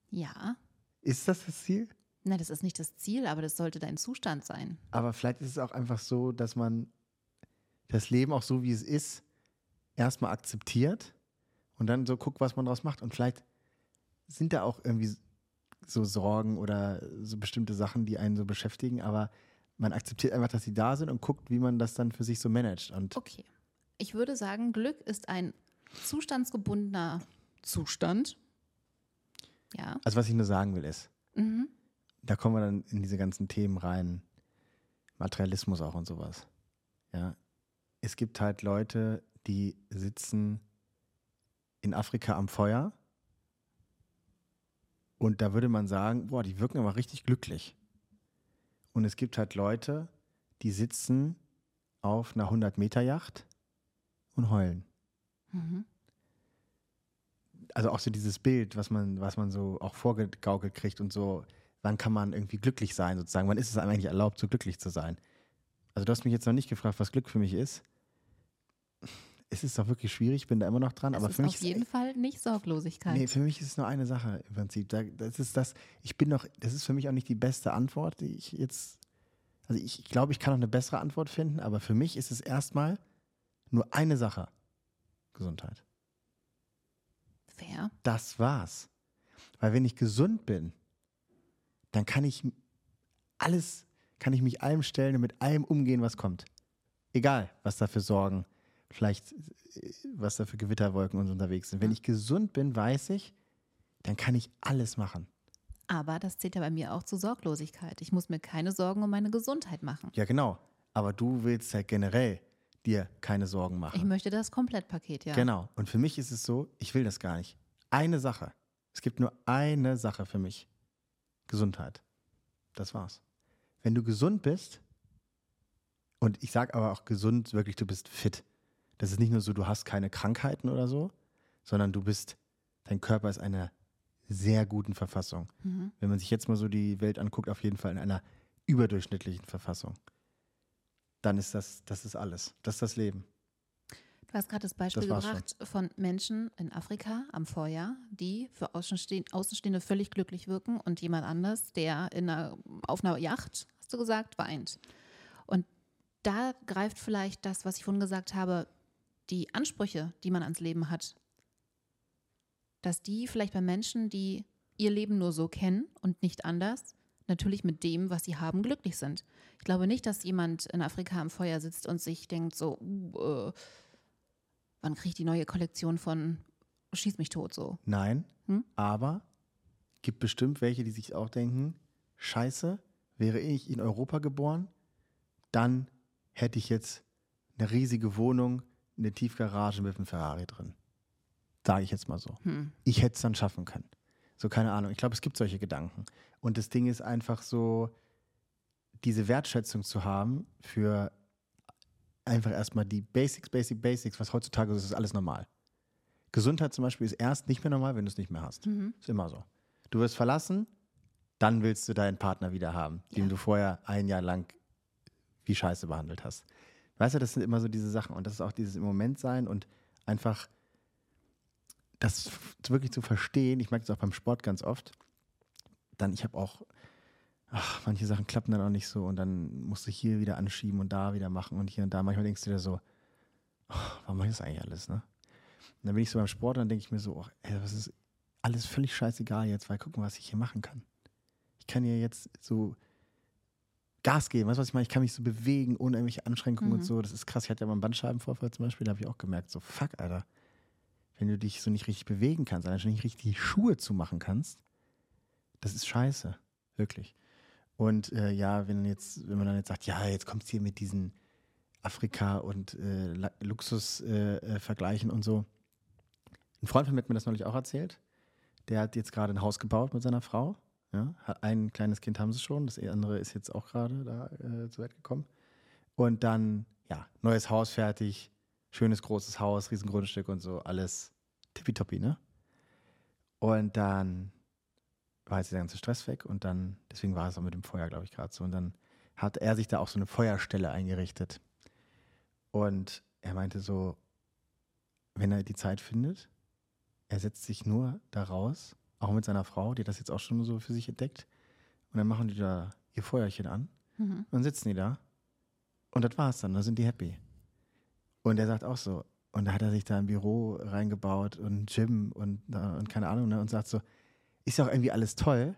Ja. Ist das das Ziel? Na, das ist nicht das Ziel, aber das sollte dein Zustand sein. Aber vielleicht ist es auch einfach so, dass man das Leben auch so, wie es ist, erstmal akzeptiert und dann so guckt, was man daraus macht. Und vielleicht sind da auch irgendwie so Sorgen oder so bestimmte Sachen, die einen so beschäftigen, aber man akzeptiert einfach, dass sie da sind und guckt, wie man das dann für sich so managt. Und Okay. Ich würde sagen, Glück ist ein zustandsgebundener Zustand. Ja. also was ich nur sagen will ist, Mhm. da kommen wir dann in diese ganzen Themen rein, Materialismus auch und sowas. Ja, es gibt halt Leute, die sitzen in Afrika am Feuer und da würde man sagen, boah, die wirken aber richtig glücklich. Und es gibt halt Leute, die sitzen auf einer 100-Meter-Yacht und heulen. Mhm. also auch so dieses Bild, was man, was man so auch vorgegaukelt kriegt und so, wann kann man irgendwie glücklich sein, sozusagen, wann ist es einem eigentlich erlaubt, so glücklich zu sein? Also du hast mich jetzt noch nicht gefragt, was Glück für mich ist. Es ist doch wirklich schwierig, ich bin da immer noch dran, Es aber ist für mich auf jeden Fall nicht Sorglosigkeit. Nee, für mich ist es nur eine Sache im Prinzip. Da, das ist das, ich bin noch, das ist für mich auch nicht die beste Antwort, die ich jetzt, also ich, ich glaube, ich kann noch eine bessere Antwort finden, aber für mich ist es erstmal nur eine Sache. Gesundheit. Fair. Das war's. Weil wenn ich gesund bin, dann kann ich alles, kann ich mich allem stellen und mit allem umgehen, was kommt. Egal, was da für Sorgen vielleicht, äh, was da für Gewitterwolken uns unterwegs sind. Wenn ich gesund bin, weiß ich, dann kann ich alles machen. Aber das zählt ja bei mir auch zur Sorglosigkeit. Ich muss mir keine Sorgen um meine Gesundheit machen. Ja, genau. Aber du willst ja generell dir keine Sorgen machen. Ich möchte das Komplettpaket, ja. Genau. Und für mich ist es so, ich will das gar nicht. Eine Sache. Es gibt nur eine Sache für mich. Gesundheit. Das war's. Wenn du gesund bist, und ich sage aber auch gesund, wirklich, du bist fit. Das ist nicht nur so, du hast keine Krankheiten oder so, sondern du bist, dein Körper ist in einer sehr guten Verfassung. Mhm. Wenn man sich jetzt mal so die Welt anguckt, auf jeden Fall in einer überdurchschnittlichen Verfassung. Dann ist das, das ist alles. Das ist das Leben. Du hast gerade das Beispiel Das gebracht von Menschen in Afrika am Vorjahr, die für Außensteh Außenstehende völlig glücklich wirken und jemand anders, der in einer, auf einer Yacht, hast du gesagt, weint. Und da greift vielleicht das, was ich vorhin gesagt habe, die Ansprüche, die man ans Leben hat, dass die vielleicht bei Menschen, die ihr Leben nur so kennen und nicht anders, natürlich mit dem, was sie haben, glücklich sind. Ich glaube nicht, dass jemand in Afrika am Feuer sitzt und sich denkt so, uh, äh, wann kriege ich die neue Kollektion von Schieß mich tot so. Nein, Hm? aber gibt bestimmt welche, die sich auch denken, scheiße, wäre ich in Europa geboren, dann hätte ich jetzt eine riesige Wohnung, eine Tiefgarage mit einem Ferrari drin. Sage ich jetzt mal so. Hm. Ich hätte es dann schaffen können. So, keine Ahnung. Ich glaube, es gibt solche Gedanken. Und das Ding ist einfach so, diese Wertschätzung zu haben für einfach erstmal die Basics, Basic, Basics, was heutzutage ist, ist alles normal. Gesundheit zum Beispiel ist erst nicht mehr normal, wenn du es nicht mehr hast. Mhm. Ist immer so. Du wirst verlassen, dann willst du deinen Partner wieder haben, den Ja. du vorher ein Jahr lang wie Scheiße behandelt hast. Weißt du, das sind immer so diese Sachen und das ist auch dieses im Moment sein und einfach das wirklich zu verstehen. Ich merke es auch beim Sport ganz oft. Dann, ich habe auch, ach, manche Sachen klappen dann auch nicht so und dann musst du hier wieder anschieben und da wieder machen und hier und da. Manchmal denkst du dir so, oh, warum mache ich das eigentlich alles, ne? Und dann bin ich so beim Sport und dann denke ich mir so, oh, ey, das ist alles völlig scheißegal jetzt, weil guck mal, was ich hier machen kann. Ich kann hier jetzt so Gas geben, weißt du, was ich meine? Ich kann mich so bewegen ohne irgendwelche Anschränkungen und Mhm. so. Das ist krass. Ich hatte ja mal einen Bandscheibenvorfall zum Beispiel, da habe ich auch gemerkt, so fuck, Alter. Wenn du dich so nicht richtig bewegen kannst, allein schon nicht richtig die Schuhe zumachen kannst, das ist scheiße. Wirklich. Und äh, ja, wenn jetzt, wenn man dann jetzt sagt, ja, jetzt kommst du hier mit diesen Afrika und äh, Luxus-Vergleichen äh, Vergleichen und so. Ein Freund von mir hat mir das neulich auch erzählt. Der hat jetzt gerade ein Haus gebaut mit seiner Frau. Ja, ein kleines Kind haben sie schon, das andere ist jetzt auch gerade da äh, zur Welt gekommen. Und dann, ja, neues Haus fertig, schönes großes Haus, Riesengrundstück und so, alles tippitoppi, ne? Und dann war jetzt der ganze Stress weg und dann, deswegen war es auch mit dem Feuer, glaube ich, gerade so. Und dann hat er sich da auch so eine Feuerstelle eingerichtet. Und er meinte so, wenn er die Zeit findet, er setzt sich nur da raus, auch mit seiner Frau, die das jetzt auch schon so für sich entdeckt. Und dann machen die da ihr Feuerchen an Mhm. und dann sitzen die da. Und das war's dann, da sind die happy. Und er sagt auch so, und da hat er sich da ein Büro reingebaut und ein Gym und, äh, und keine Ahnung, ne, und sagt so, ist ja auch irgendwie alles toll,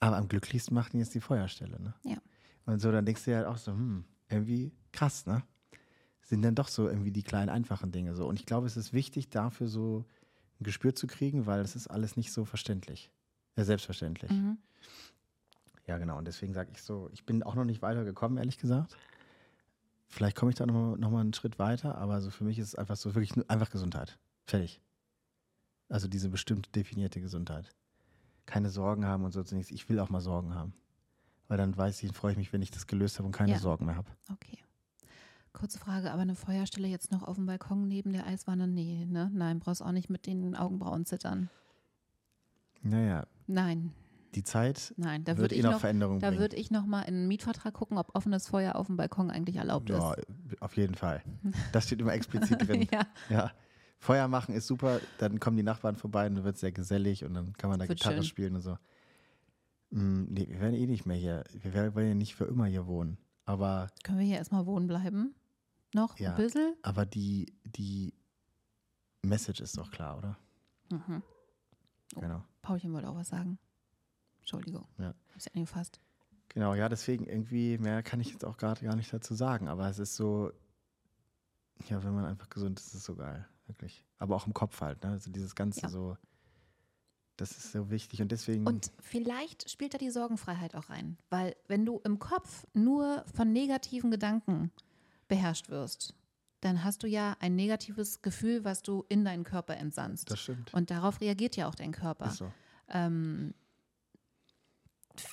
aber am glücklichsten macht ihn jetzt die Feuerstelle, ne? Ja. Und so, dann denkst du dir halt auch so, hm, irgendwie krass, ne? Sind dann doch so irgendwie die kleinen, einfachen Dinge so. Und ich glaube, es ist wichtig, dafür so ein Gespür zu kriegen, weil das ist alles nicht so verständlich. Ja, selbstverständlich. Mhm. Ja, genau. Und deswegen sage ich so, ich bin auch noch nicht weitergekommen, ehrlich gesagt. Vielleicht komme ich da nochmal noch mal einen Schritt weiter, aber so für mich ist es einfach so wirklich nur, einfach Gesundheit. Fertig. Also diese bestimmt definierte Gesundheit. Keine Sorgen haben und so nichts. Ich will auch mal Sorgen haben. Weil dann weiß ich, freue ich mich, wenn ich das gelöst habe und keine Ja. Sorgen mehr habe. Okay. Kurze Frage, aber eine Feuerstelle jetzt noch auf dem Balkon neben der Eiswanne? Nee, ne? Nein, brauchst auch nicht mit den Augenbrauen zittern. Naja, Nein, die Zeit nein. Da wird würde eh ich noch noch, Veränderungen da würde ich noch mal in einen Mietvertrag gucken, ob offenes Feuer auf dem Balkon eigentlich erlaubt ja, ist. auf jeden Fall. Das steht immer explizit drin. ja, Ja, Feuer machen ist super. Dann kommen die Nachbarn vorbei und dann wird es sehr gesellig und dann kann man da Wird Gitarre schön. spielen und so. Mm, nee, wir werden eh nicht mehr hier. Wir werden- wollen ja nicht für immer hier wohnen. Aber, können wir hier erstmal wohnen bleiben? Noch Ja. ein bisschen? aber die, die Message ist doch klar, oder? Mhm. Oh. Genau. Paulchen wollte auch was sagen. Entschuldigung. Ja. Hab's ja angefasst. Genau, ja, deswegen irgendwie mehr kann ich jetzt auch gerade gar nicht dazu sagen. Aber es ist so, Ja, wenn man einfach gesund ist, ist es so geil, wirklich. Aber auch im Kopf halt, ne? Also dieses Ganze Ja. so, das ist so wichtig und deswegen. Und vielleicht spielt da die Sorgenfreiheit auch rein. Weil wenn du im Kopf nur von negativen Gedanken beherrscht wirst, dann hast du ja ein negatives Gefühl, was du in deinen Körper entsandst. das stimmt. Und darauf reagiert ja auch dein Körper. Ist so. Ähm,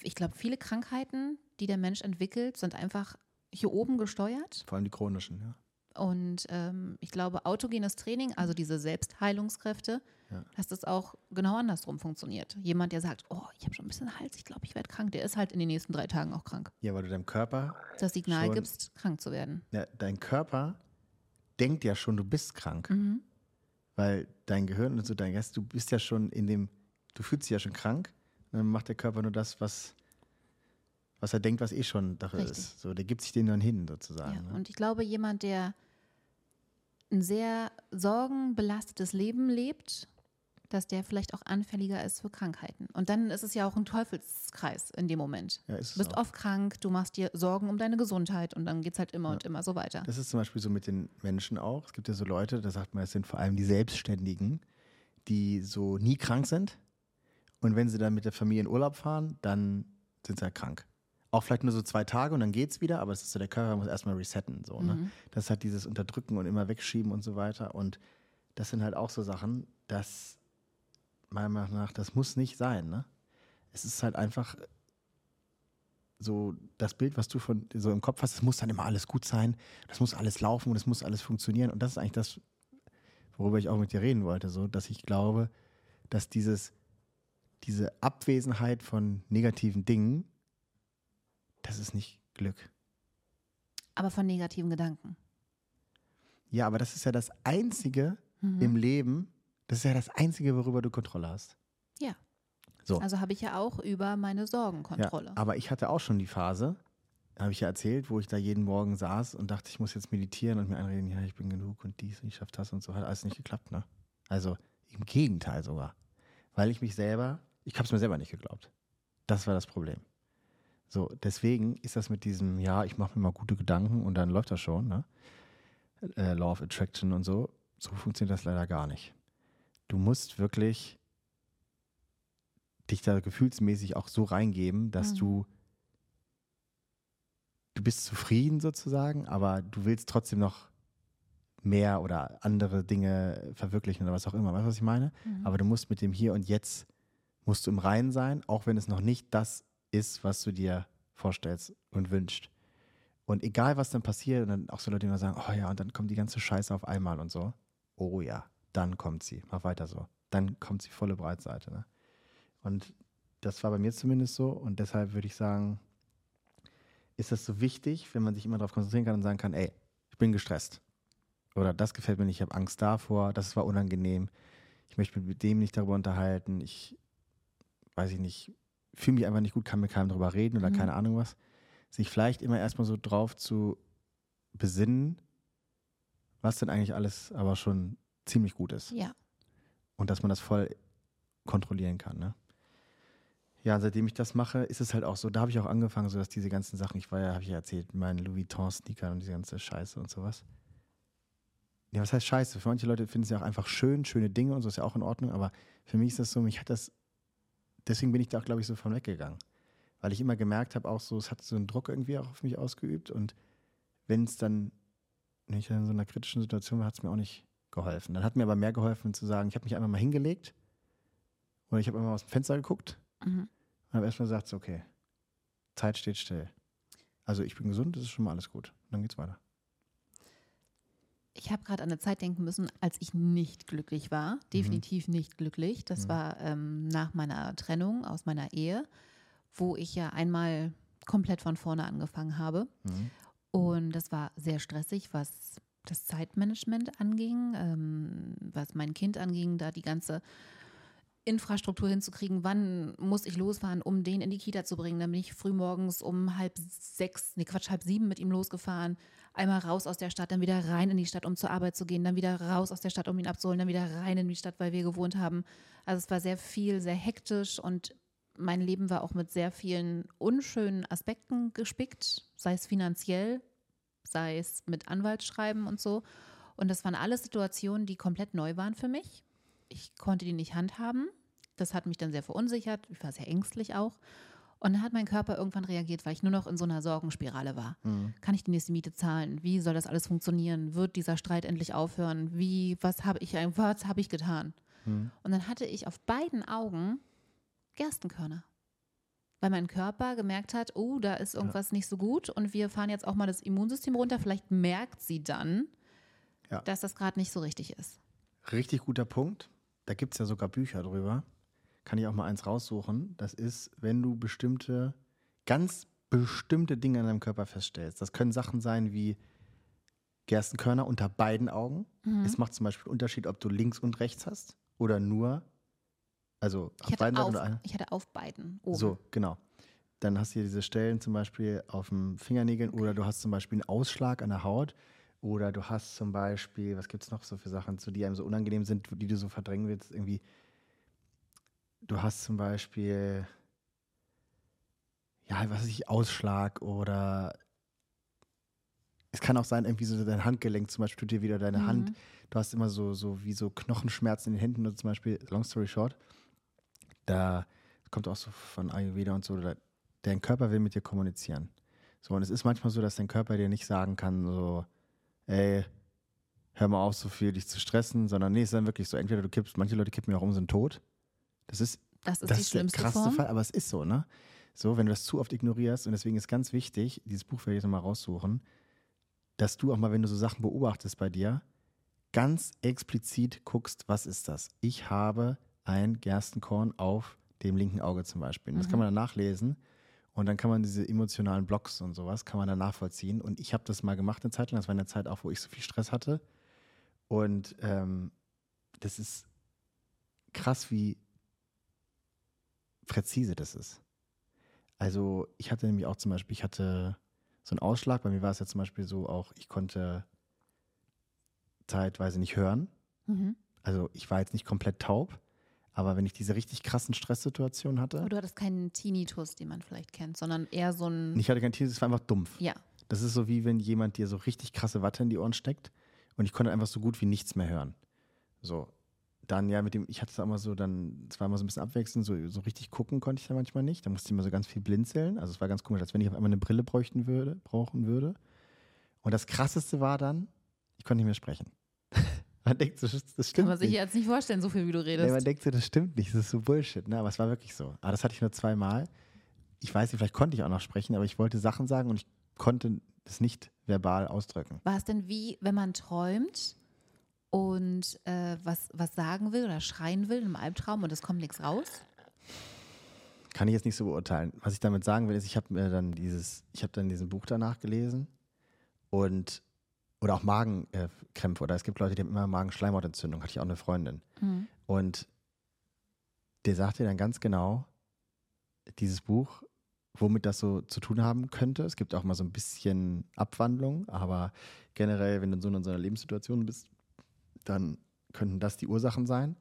ich glaube, viele Krankheiten, die der Mensch entwickelt, sind einfach hier oben gesteuert. Vor allem die chronischen, ja. Und ähm, ich glaube, autogenes Training, also diese Selbstheilungskräfte, Ja. dass das auch genau andersrum funktioniert. Jemand, der sagt, oh, ich habe schon ein bisschen Hals, ich glaube, ich werde krank, der ist halt in den nächsten drei Tagen auch krank. Ja, weil du deinem Körper, Das Signal Schon. gibst, krank zu werden. ja, dein Körper denkt ja schon, du bist krank. Mhm. Weil dein Gehirn und so dein Geist, du bist ja schon in dem, du fühlst dich ja schon krank. Und dann macht der Körper nur das, was, was er denkt, was eh schon Sache ist. So, der gibt sich dem dann hin, sozusagen. Ja, ne? und ich glaube, jemand, der ein sehr sorgenbelastetes Leben lebt, dass der vielleicht auch anfälliger ist für Krankheiten. Und dann ist es ja auch ein Teufelskreis in dem Moment. ja, es Du bist auch. oft krank, du machst dir Sorgen um deine Gesundheit und dann geht es halt immer Ja. und immer so weiter. Das ist zum Beispiel so mit den Menschen auch. Es gibt ja so Leute, da sagt man, es sind vor allem die Selbstständigen, die so nie krank sind. Und wenn sie dann mit der Familie in Urlaub fahren, dann sind sie halt krank. Auch vielleicht nur so zwei Tage und dann geht's wieder, aber es ist so, der Körper muss erstmal resetten. So, ne? Mhm. Das hat dieses Unterdrücken und immer wegschieben und so weiter. Und das sind halt auch so Sachen, dass meiner Meinung nach, das muss nicht sein. Ne? Es ist halt einfach so das Bild, was du von so im Kopf hast, es muss dann immer alles gut sein, das muss alles laufen und es muss alles funktionieren. Und das ist eigentlich das, worüber ich auch mit dir reden wollte, so, dass ich glaube, dass dieses, diese Abwesenheit von negativen Dingen, das ist nicht Glück. Aber von negativen Gedanken. Ja, aber das ist ja das Einzige Mhm. im Leben, das ist ja das Einzige, worüber du Kontrolle hast. Ja. So. Also habe ich ja auch über meine Sorgenkontrolle. Ja, aber ich hatte auch schon die Phase, habe ich ja erzählt, wo ich da jeden Morgen saß und dachte, ich muss jetzt meditieren und mir einreden, ja, ich bin genug und dies und ich schaffe das und so. Hat alles nicht geklappt, ne? Also im Gegenteil sogar. Weil ich mich selber, ich habe es mir selber nicht geglaubt. Das war das Problem. So, deswegen ist das mit diesem, ja, ich mache mir mal gute Gedanken und dann läuft das schon, ne? Äh, Law of Attraction und so. So funktioniert das leider gar nicht. Du musst wirklich dich da gefühlsmäßig auch so reingeben, dass Mhm. du du bist zufrieden sozusagen, aber du willst trotzdem noch mehr oder andere Dinge verwirklichen oder was auch immer. Weißt du, was ich meine? Mhm. Aber du musst mit dem Hier und Jetzt musst du im Reinen sein, auch wenn es noch nicht das ist, was du dir vorstellst und wünschst. Und egal, was dann passiert, und dann auch so Leute, die immer sagen, oh ja, und dann kommt die ganze Scheiße auf einmal und so. Oh ja, dann kommt sie. Mach weiter so. Dann kommt sie volle Breitseite. Ne? Und das war bei mir zumindest so. Und deshalb würde ich sagen, ist das so wichtig, wenn man sich immer darauf konzentrieren kann und sagen kann, ey, ich bin gestresst. Oder das gefällt mir nicht, ich habe Angst davor, das war unangenehm. Ich möchte mich mit dem nicht darüber unterhalten. Ich weiß ich nicht, fühle mich einfach nicht gut, kann mit keinem darüber reden oder Mhm. keine Ahnung was. Sich vielleicht immer erstmal so drauf zu besinnen, was denn eigentlich alles aber schon ziemlich gut ist. ja. Und dass man das voll kontrollieren kann. Ne? Ja, seitdem ich das mache, ist es halt auch so, da habe ich auch angefangen, so dass diese ganzen Sachen, ich war ja, habe ich ja erzählt, meinen Louis Vuitton-Sneakern und diese ganze Scheiße und sowas. Ja, was heißt Scheiße? Für manche Leute finden es ja auch einfach schön, schöne Dinge und so ist ja auch in Ordnung, aber für mich ist das so, mich hat das, deswegen bin ich da auch, glaube ich, so von weggegangen. Weil ich immer gemerkt habe, auch so, es hat so einen Druck irgendwie auch auf mich ausgeübt und wenn es dann, wenn ich dann in so einer kritischen Situation war, hat es mir auch nicht geholfen. Dann hat mir aber mehr geholfen zu sagen, ich habe mich einfach mal hingelegt oder ich habe einfach mal aus dem Fenster geguckt Mhm. und habe erstmal gesagt, so, okay, Zeit steht still. Also ich bin gesund, das ist schon mal alles gut. Und dann geht's weiter. Ich habe gerade an eine Zeit denken müssen, als ich nicht glücklich war. Definitiv nicht glücklich. Das Mhm. war ähm, nach meiner Trennung aus meiner Ehe, wo ich ja einmal komplett von vorne angefangen habe. Mhm. Und das war sehr stressig, was das Zeitmanagement anging, ähm, was mein Kind anging, da die ganze Infrastruktur hinzukriegen, wann muss ich losfahren, um den in die Kita zu bringen. Dann bin ich frühmorgens um halb sechs, nee Quatsch, halb sieben mit ihm losgefahren. Einmal raus aus der Stadt, dann wieder rein in die Stadt, um zur Arbeit zu gehen, dann wieder raus aus der Stadt, um ihn abzuholen, dann wieder rein in die Stadt, weil wir gewohnt haben. Also es war sehr viel, sehr hektisch und mein Leben war auch mit sehr vielen unschönen Aspekten gespickt, sei es finanziell, sei es mit Anwaltsschreiben und so. Und das waren alles Situationen, die komplett neu waren für mich. Ich konnte die nicht handhaben. Das hat mich dann sehr verunsichert. Ich war sehr ängstlich auch. Und dann hat mein Körper irgendwann reagiert, weil ich nur noch in so einer Sorgenspirale war. Mhm. Kann ich die nächste Miete zahlen? Wie soll das alles funktionieren? Wird dieser Streit endlich aufhören? Wie, was habe ich, was habe ich getan? Mhm. Und dann hatte ich auf beiden Augen Gerstenkörner. Weil mein Körper gemerkt hat, oh, da ist irgendwas nicht so gut und wir fahren jetzt auch mal das Immunsystem runter. Vielleicht merkt sie dann, Ja. dass das gerade nicht so richtig ist. Richtig guter Punkt. Da gibt es ja sogar Bücher drüber. Kann ich auch mal eins raussuchen. Das ist, wenn du bestimmte, ganz bestimmte Dinge an deinem Körper feststellst. Das können Sachen sein wie Gerstenkörner unter beiden Augen. Mhm. Es macht zum Beispiel einen Unterschied, ob du links und rechts hast oder nur, also auf, oder ich hatte auf beiden oben. So, genau. Dann hast du hier diese Stellen zum Beispiel auf den Fingernägeln oder du hast zum Beispiel einen Ausschlag an der Haut oder du hast zum Beispiel, was gibt es noch so für Sachen, so, die einem so unangenehm sind, die du so verdrängen willst, irgendwie. Du hast zum Beispiel, ja, was weiß ich, Ausschlag oder es kann auch sein, irgendwie so dein Handgelenk zum Beispiel tut dir wieder deine Mhm. Hand. Du hast immer so, so wie so Knochenschmerzen in den Händen oder zum Beispiel, long story short, da kommt auch so von Ayurveda und so, da, dein Körper will mit dir kommunizieren. So, und es ist manchmal so, dass dein Körper dir nicht sagen kann, so, ey, hör mal auf, so viel dich zu stressen, sondern nee, es ist dann wirklich so, entweder du kippst, manche Leute kippen ja auch um, sind tot. Das ist, Das ist das ist der krasseste Form. Fall, aber es ist so, ne? So, wenn du das zu oft ignorierst, und deswegen ist ganz wichtig, dieses Buch werde ich jetzt mal raussuchen, dass du auch mal, wenn du so Sachen beobachtest bei dir, ganz explizit guckst, was ist das? Ich habe ein Gerstenkorn auf dem linken Auge zum Beispiel. Und das kann man dann nachlesen. Und dann kann man diese emotionalen Blocks und sowas, kann man dann nachvollziehen. Und ich habe das mal gemacht eine Zeit lang. Das war eine Zeit auch, wo ich so viel Stress hatte. Und ähm, das ist krass, wie präzise das ist. Also ich hatte nämlich auch zum Beispiel, ich hatte so einen Ausschlag. Bei mir war es ja zum Beispiel so auch, ich konnte zeitweise nicht hören. Mhm. Also ich war jetzt nicht komplett taub, aber wenn ich diese richtig krassen Stresssituationen hatte, Aber du hattest keinen Tinnitus, den man vielleicht kennt, sondern eher so ein. ich hatte kein Tinnitus, es war einfach dumpf. Ja. Das ist so wie wenn jemand dir so richtig krasse Watte in die Ohren steckt und ich konnte einfach so gut wie nichts mehr hören. So. Dann ja mit dem, ich hatte es auch immer so, dann, es war immer so ein bisschen abwechselnd, so, so richtig gucken konnte ich da manchmal nicht. Da musste ich immer so ganz viel blinzeln. Also es war ganz komisch, als wenn ich auf einmal eine Brille bräuchten würde, brauchen würde. Und das krasseste war dann, ich konnte nicht mehr sprechen. Man denkt so, das stimmt. Kann man sich nicht. jetzt nicht vorstellen, so viel wie du Nee, redest. man denkt so, das stimmt nicht, das ist so Bullshit, ne? Aber es war wirklich so. Aber das hatte ich nur zweimal. Ich weiß nicht, vielleicht konnte ich auch noch sprechen, aber ich wollte Sachen sagen und ich konnte es nicht verbal ausdrücken. War es denn wie, wenn man träumt und äh, was, was sagen will oder schreien will im Albtraum und es kommt nichts raus? Kann ich jetzt nicht so beurteilen. Was ich damit sagen will, ist, ich habe mir dann dieses, ich habe dann diesen Buch danach gelesen und oder auch Magenkrämpfe oder es gibt Leute, die haben immer Magenschleimhautentzündung, hatte ich auch eine Freundin. Mhm. Und der sagt dir dann ganz genau, dieses Buch, womit das so zu tun haben könnte. Es gibt auch mal so ein bisschen Abwandlung, aber generell, wenn du in so einer, so einer Lebenssituation bist, dann könnten das die Ursachen sein.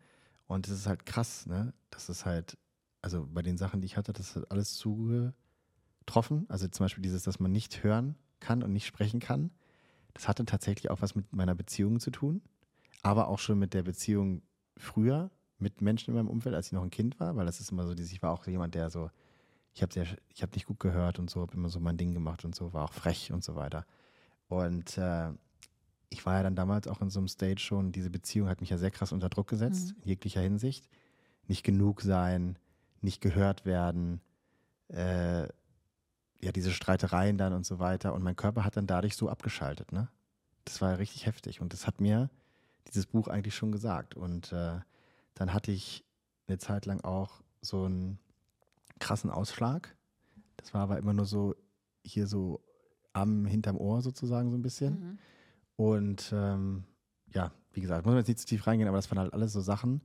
Und es ist halt krass, ne? Das ist halt, also bei den Sachen, die ich hatte, das hat alles zugetroffen. Also zum Beispiel dieses, dass man nicht hören kann und nicht sprechen kann. Das hatte tatsächlich auch was mit meiner Beziehung zu tun, aber auch schon mit der Beziehung früher mit Menschen in meinem Umfeld, als ich noch ein Kind war, weil das ist immer so, dieses, ich war auch jemand, der so, ich habe sehr, ich habe nicht gut gehört und so, habe immer so mein Ding gemacht und so, war auch frech und so weiter. Und äh, ich war ja dann damals auch in so einem Stage schon, diese Beziehung hat mich ja sehr krass unter Druck gesetzt, in jeglicher Hinsicht. Nicht genug sein, nicht gehört werden, äh, ja, diese Streitereien dann und so weiter. Und mein Körper hat dann dadurch so abgeschaltet, ne? Das war richtig heftig. Und das hat mir dieses Buch eigentlich schon gesagt. Und äh, dann hatte ich eine Zeit lang auch so einen krassen Ausschlag. Das war aber immer nur so hier so am, hinterm Ohr sozusagen so ein bisschen. Mhm. Und ähm, ja, wie gesagt, muss man jetzt nicht zu tief reingehen, aber das waren halt alles so Sachen,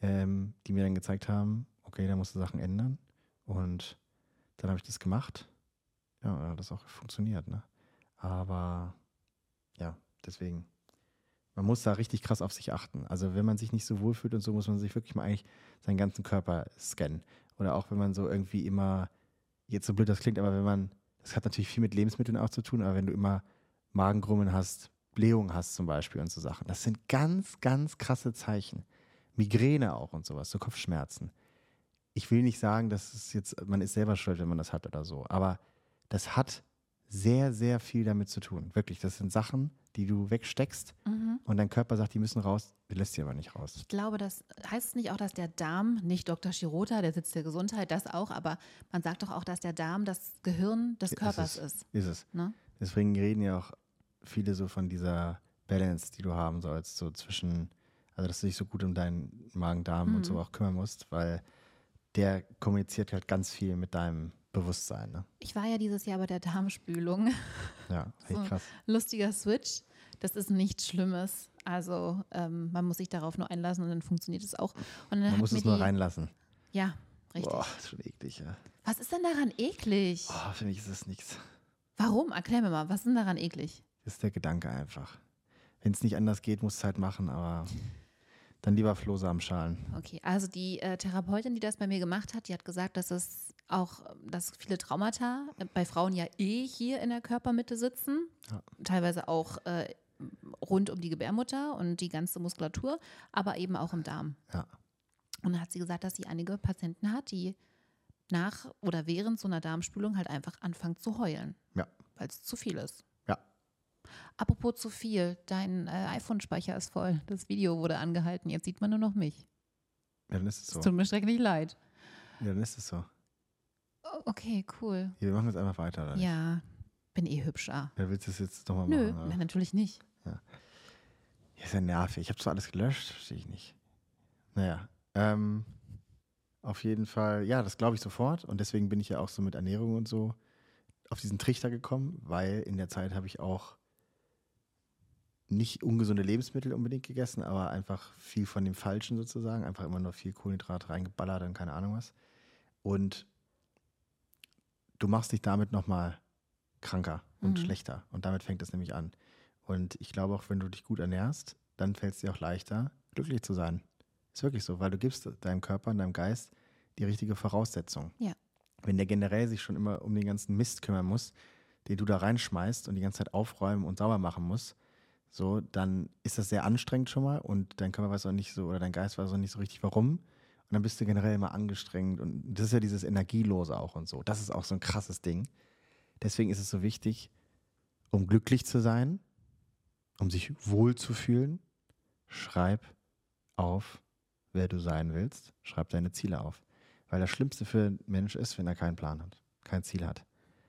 ähm, die mir dann gezeigt haben, okay, da musst du Sachen ändern. Und dann habe ich das gemacht. Ja, dann das auch funktioniert, ne? Aber ja, deswegen. Man muss da richtig krass auf sich achten. Also wenn man sich nicht so wohlfühlt und so, muss man sich wirklich mal eigentlich seinen ganzen Körper scannen. Oder auch wenn man so irgendwie immer, jetzt so blöd das klingt, aber wenn man, das hat natürlich viel mit Lebensmitteln auch zu tun, aber wenn du immer Magengrummeln hast, Blähung hast zum Beispiel und so Sachen. Das sind ganz, ganz krasse Zeichen. Migräne auch und sowas, so Kopfschmerzen. Ich will nicht sagen, dass es jetzt, man ist selber schuld, wenn man das hat oder so, aber das hat sehr, sehr viel damit zu tun. Wirklich, das sind Sachen, die du wegsteckst Mhm. und dein Körper sagt, die müssen raus, lässt sie aber nicht raus. Ich glaube, das heißt es nicht auch, dass der Darm, nicht Dr. Shirota, der Sitz der Gesundheit, das auch, aber man sagt doch auch, dass der Darm das Gehirn des Körpers ist. ist. Ist es. Ne? Deswegen reden ja auch viele so von dieser Balance, die du haben sollst, so zwischen, also dass du dich so gut um deinen Magen-Darm und so auch kümmern musst, weil der kommuniziert halt ganz viel mit deinem Bewusstsein. Ne? Ich war ja dieses Jahr bei der Darmspülung. Ja, hey, So. krass. Lustiger Switch. Das ist nichts Schlimmes. Also ähm, man muss sich darauf nur einlassen und dann funktioniert es auch. Man muss es nur reinlassen. Ja, richtig. Boah, ist schon eklig, ja. Was ist denn daran eklig? Oh, für mich ist das nichts. Warum? Erklär mir mal, was ist denn daran eklig? Das ist der Gedanke einfach. Wenn es nicht anders geht, musst du es halt machen, aber dann lieber Flohsamenschalen. Okay, also die äh, Therapeutin, die das bei mir gemacht hat, die hat gesagt, dass es auch, dass viele Traumata äh, bei Frauen ja eh hier in der Körpermitte sitzen, Ja. teilweise auch äh, rund um die Gebärmutter und die ganze Muskulatur, aber eben auch im Darm. Ja. Und dann hat sie gesagt, dass sie einige Patienten hat, die nach oder während so einer Darmspülung halt einfach anfangen zu heulen, Ja. weil es zu viel ist. Ja. Apropos zu viel, dein äh, iPhone-Speicher ist voll. Das Video wurde angehalten, jetzt sieht man nur noch mich. Ja, dann ist es Es so. tut mir schrecklich leid. Ja, dann ist es so. Oh, Okay, cool. Hier, wir machen jetzt einfach weiter. Oder? Ja, bin eh hübscher. Ja, willst du es jetzt nochmal Nö, machen? oder? nein, natürlich nicht. Ja, ist ja nervig. Ich habe zwar alles gelöscht, verstehe ich nicht. Naja, ähm, auf jeden Fall, ja, das glaube ich sofort. Und deswegen bin ich ja auch so mit Ernährung und so auf diesen Trichter gekommen, weil in der Zeit habe ich auch nicht ungesunde Lebensmittel unbedingt gegessen, aber einfach viel von dem Falschen sozusagen. Einfach immer nur viel Kohlenhydrate reingeballert und keine Ahnung was. Und du machst dich damit nochmal kranker und Mhm. schlechter. Und damit fängt es nämlich an. Und ich glaube auch, wenn du dich gut ernährst, dann fällt es dir auch leichter, glücklich zu sein. Ist wirklich so, weil du gibst deinem Körper und deinem Geist die richtige Voraussetzung. Ja. Wenn der generell sich schon immer um den ganzen Mist kümmern muss, den du da reinschmeißt und die ganze Zeit aufräumen und sauber machen muss, so, dann ist das sehr anstrengend schon mal und dein Körper weiß auch nicht so oder dein Geist weiß auch nicht so richtig warum. Und dann bist du generell immer angestrengt und das ist ja dieses Energielose auch und so. Das ist auch so ein krasses Ding. Deswegen ist es so wichtig, um glücklich zu sein, um sich wohl zu fühlen, schreib auf, wer du sein willst. Schreib deine Ziele auf. Weil das Schlimmste für einen Mensch ist, wenn er keinen Plan hat, kein Ziel hat.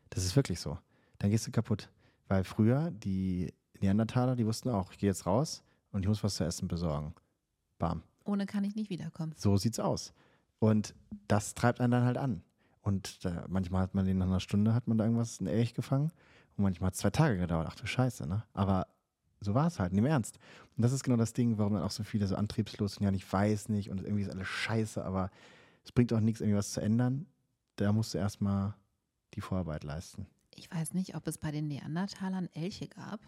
Das ist wirklich so. Dann gehst du kaputt. Weil früher, die Neandertaler, die wussten auch, ich gehe jetzt raus und ich muss was zu essen besorgen. Bam. Ohne kann ich nicht wiederkommen. So sieht's aus. Und das treibt einen dann halt an. Und da, manchmal hat man den nach einer Stunde, hat man da irgendwas, ein Elch gefangen. Und manchmal hat es zwei Tage gedauert. Ach du Scheiße, ne? Aber so war es halt, nimm ernst. Und das ist genau das Ding, warum dann auch so viele so antriebslos sind. Ja, ich weiß nicht und irgendwie ist alles scheiße, aber es bringt auch nichts, irgendwie was zu ändern. Da musst du erstmal die Vorarbeit leisten. Ich weiß nicht, ob es bei den Neandertalern Elche gab.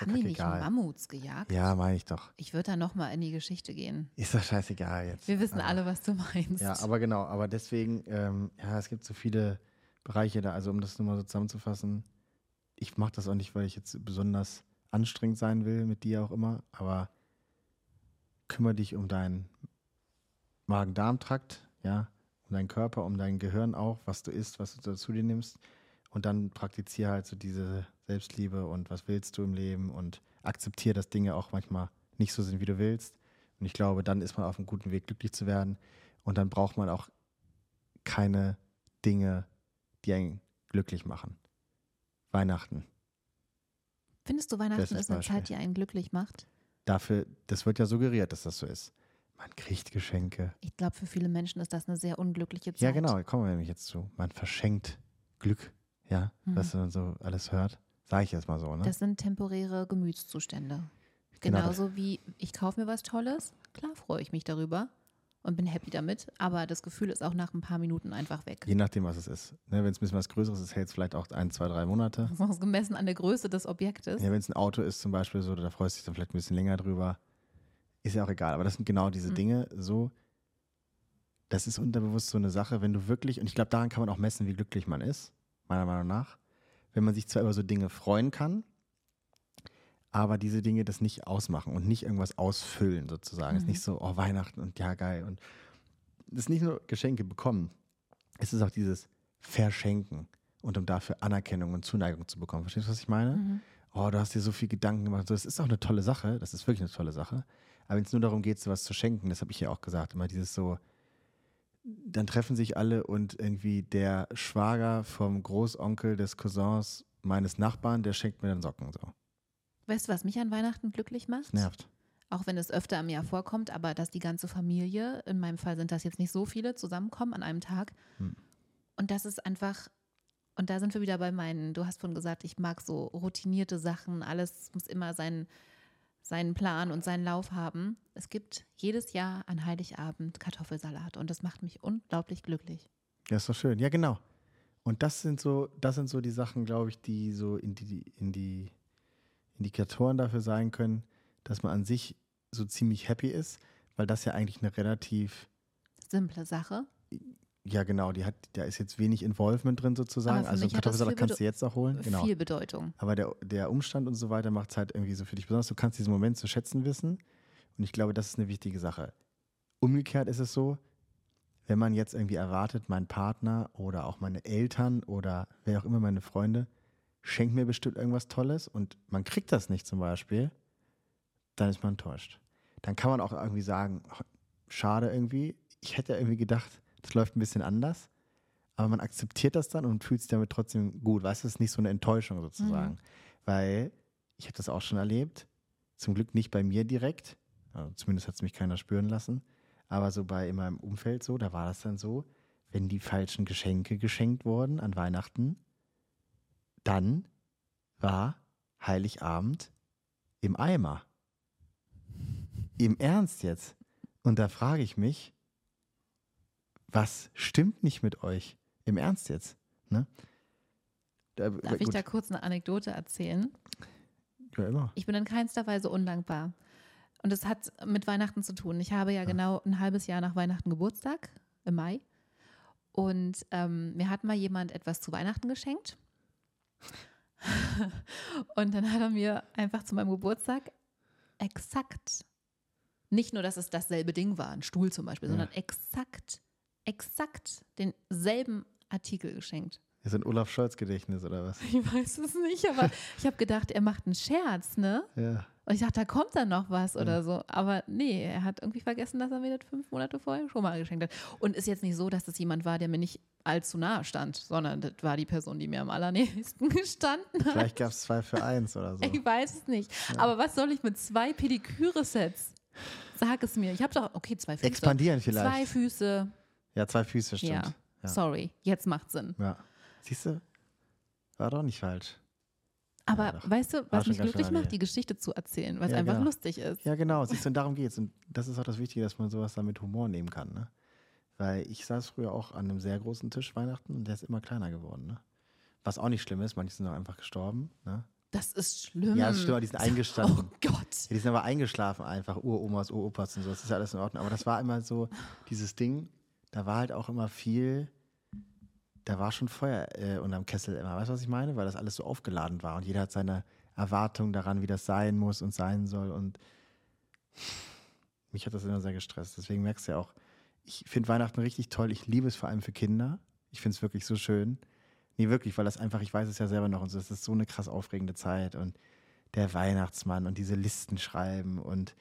Haben die nicht kackegal. Mammuts gejagt? Ja, meine ich doch. Ich würde da nochmal in die Geschichte gehen. Ist doch scheißegal jetzt. Wir wissen Aber- alle, was du meinst. Ja, aber genau, aber deswegen, ähm, ja, es gibt so viele Bereiche da. Also um das nur mal so zusammenzufassen, ich mache das auch nicht, weil ich jetzt besonders anstrengend sein will, mit dir auch immer, aber kümmere dich um deinen Magen-Darm-Trakt, ja, um deinen Körper, um dein Gehirn auch, was du isst, was du zu dir nimmst. Und dann praktiziere halt so diese Selbstliebe und was willst du im Leben und akzeptiere, dass Dinge auch manchmal nicht so sind, wie du willst. Und ich glaube, dann ist man auf einem guten Weg, glücklich zu werden. Und dann braucht man auch keine Dinge, die einen glücklich machen. Weihnachten. Findest du, Weihnachten Bestes ist eine Beispiel. Zeit, die einen glücklich macht? Dafür, das wird ja suggeriert, dass das so ist. Man kriegt Geschenke. Ich glaube, für viele Menschen ist das eine sehr unglückliche Zeit. Ja, genau, da kommen wir nämlich jetzt zu. Man verschenkt Glück, ja, Mhm. was man so alles hört. Sage ich jetzt mal so, ne? Das sind temporäre Gemütszustände. Genau. Genauso wie ich kaufe mir was Tolles, klar freue ich mich darüber und bin happy damit, aber das Gefühl ist auch nach ein paar Minuten einfach weg. Je nachdem, was es ist. Ne, wenn es ein bisschen was Größeres ist, hält es vielleicht auch ein, zwei, drei Monate. Das ist gemessen an der Größe des Objektes. Ja, wenn es ein Auto ist zum Beispiel so, da freust du dich dann vielleicht ein bisschen länger drüber. Ist ja auch egal. Aber das sind genau diese Mhm. Dinge so. Das ist unterbewusst so eine Sache, wenn du wirklich, und ich glaube, daran kann man auch messen, wie glücklich man ist, meiner Meinung nach. Wenn man sich zwar über so Dinge freuen kann, aber diese Dinge das nicht ausmachen und nicht irgendwas ausfüllen sozusagen. Es ist Mhm. nicht so, oh, Weihnachten und ja, geil. Und es ist nicht nur Geschenke bekommen, es ist auch dieses Verschenken und um dafür Anerkennung und Zuneigung zu bekommen. Verstehst du, was ich meine? Mhm. Oh, du hast dir so viel Gedanken gemacht. Das ist auch eine tolle Sache, das ist wirklich eine tolle Sache. Aber wenn es nur darum geht, so was zu schenken, das habe ich ja auch gesagt, immer dieses so, dann treffen sich alle und irgendwie der Schwager vom Großonkel des Cousins meines Nachbarn, der schenkt mir dann Socken. So. Weißt du, was mich an Weihnachten glücklich macht? Das nervt. Auch wenn es öfter im Jahr vorkommt, aber dass die ganze Familie, in meinem Fall sind das jetzt nicht so viele, zusammenkommen an einem Tag. Hm. Und das ist einfach, und da sind wir wieder bei meinen, du hast vorhin gesagt, ich mag so routinierte Sachen, alles muss immer seinen, seinen Plan und seinen Lauf haben. Es gibt jedes Jahr an Heiligabend Kartoffelsalat und das macht mich unglaublich glücklich. Ja, ist doch schön. Ja, genau. Und das sind so, das sind so die Sachen, glaube ich, die so in die, in die Indikatoren dafür sein können, dass man an sich so ziemlich happy ist, weil das ja eigentlich eine relativ, Simple Sache. Ja genau, die hat, da ist jetzt wenig Involvement drin sozusagen. Also Kartoffelsalat kannst du jetzt auch holen. Genau. Viel Bedeutung. Aber der, der Umstand und so weiter macht es halt irgendwie so für dich besonders. Du kannst diesen Moment zu schätzen wissen. Und ich glaube, das ist eine wichtige Sache. Umgekehrt ist es so, wenn man jetzt irgendwie erwartet, mein Partner oder auch meine Eltern oder wer auch immer meine Freunde schenkt mir bestimmt irgendwas Tolles und man kriegt das nicht zum Beispiel, dann ist man enttäuscht. Dann kann man auch irgendwie sagen, schade irgendwie, ich hätte irgendwie gedacht, das läuft ein bisschen anders, aber man akzeptiert das dann und fühlt sich damit trotzdem gut. Weißt du, es ist nicht so eine Enttäuschung sozusagen, Mhm. weil ich habe das auch schon erlebt, zum Glück nicht bei mir direkt, also zumindest hat es mich keiner spüren lassen, aber so bei in meinem Umfeld so, da war das dann so, wenn die falschen Geschenke geschenkt wurden an Weihnachten, dann war Heiligabend im Eimer. Im Ernst jetzt. Und da frage ich mich, was stimmt nicht mit euch? Im Ernst jetzt? Ne? Da, Darf ich gut. da kurz eine Anekdote erzählen? Ja, immer. Ich bin in keinster Weise undankbar. Und es hat mit Weihnachten zu tun. Ich habe ja genau ein halbes Jahr nach Weihnachten Geburtstag, im Mai. Und ähm, mir hat mal jemand etwas zu Weihnachten geschenkt. Und dann hat er mir einfach zu meinem Geburtstag exakt, nicht nur, dass es dasselbe Ding war, ein Stuhl zum Beispiel, Ja. sondern exakt, exakt denselben Artikel geschenkt. Ist ein Olaf Scholz-Gedächtnis oder was? Ich weiß es nicht, aber ich habe gedacht, er macht einen Scherz, ne? Ja. Und ich dachte, da kommt dann noch was oder so. Aber nee, er hat irgendwie vergessen, dass er mir das fünf Monate vorher schon mal geschenkt hat. Und ist jetzt nicht so, dass das jemand war, der mir nicht allzu nahe stand, sondern das war die Person, die mir am allernächsten gestanden hat. Vielleicht gab es zwei für eins oder so. Ich weiß es nicht. Aber was soll ich mit zwei Pediküre-Sets? Sag es mir. Ich habe doch, okay, zwei Füße. Expandieren vielleicht. Zwei Füße. Ja, zwei Füße, stimmt. Ja. Ja. Sorry, jetzt macht Sinn. Ja. Siehst du? War doch nicht falsch. Aber doch. weißt du, was mich glücklich macht, die Geschichte zu erzählen, weil es Ja, einfach genau. lustig ist. Ja, genau. Siehst du, und darum geht es. Und das ist auch das Wichtige, dass man sowas dann mit Humor nehmen kann. Ne? Weil ich saß früher auch an einem sehr großen Tisch Weihnachten und der ist immer kleiner geworden. Ne? Was auch nicht schlimm ist, manche sind auch einfach gestorben. Ne? Das ist schlimm. Ja, das stimmt, aber die sind eingestanden. Oh Gott. Ja, die sind aber eingeschlafen einfach, Uromas, Uropas und so, das ist ja alles in Ordnung. Aber das war immer so, dieses Ding, da war halt auch immer viel, da war schon Feuer äh, unterm Kessel immer. Weißt du, was ich meine? Weil das alles so aufgeladen war und jeder hat seine Erwartung daran, wie das sein muss und sein soll. Und mich hat das immer sehr gestresst. Deswegen merkst du ja auch, ich finde Weihnachten richtig toll. Ich liebe es vor allem für Kinder. Ich finde es wirklich so schön. Nee, wirklich, weil das einfach, ich weiß es ja selber noch und so, es ist so eine krass aufregende Zeit und der Weihnachtsmann und diese Listen schreiben und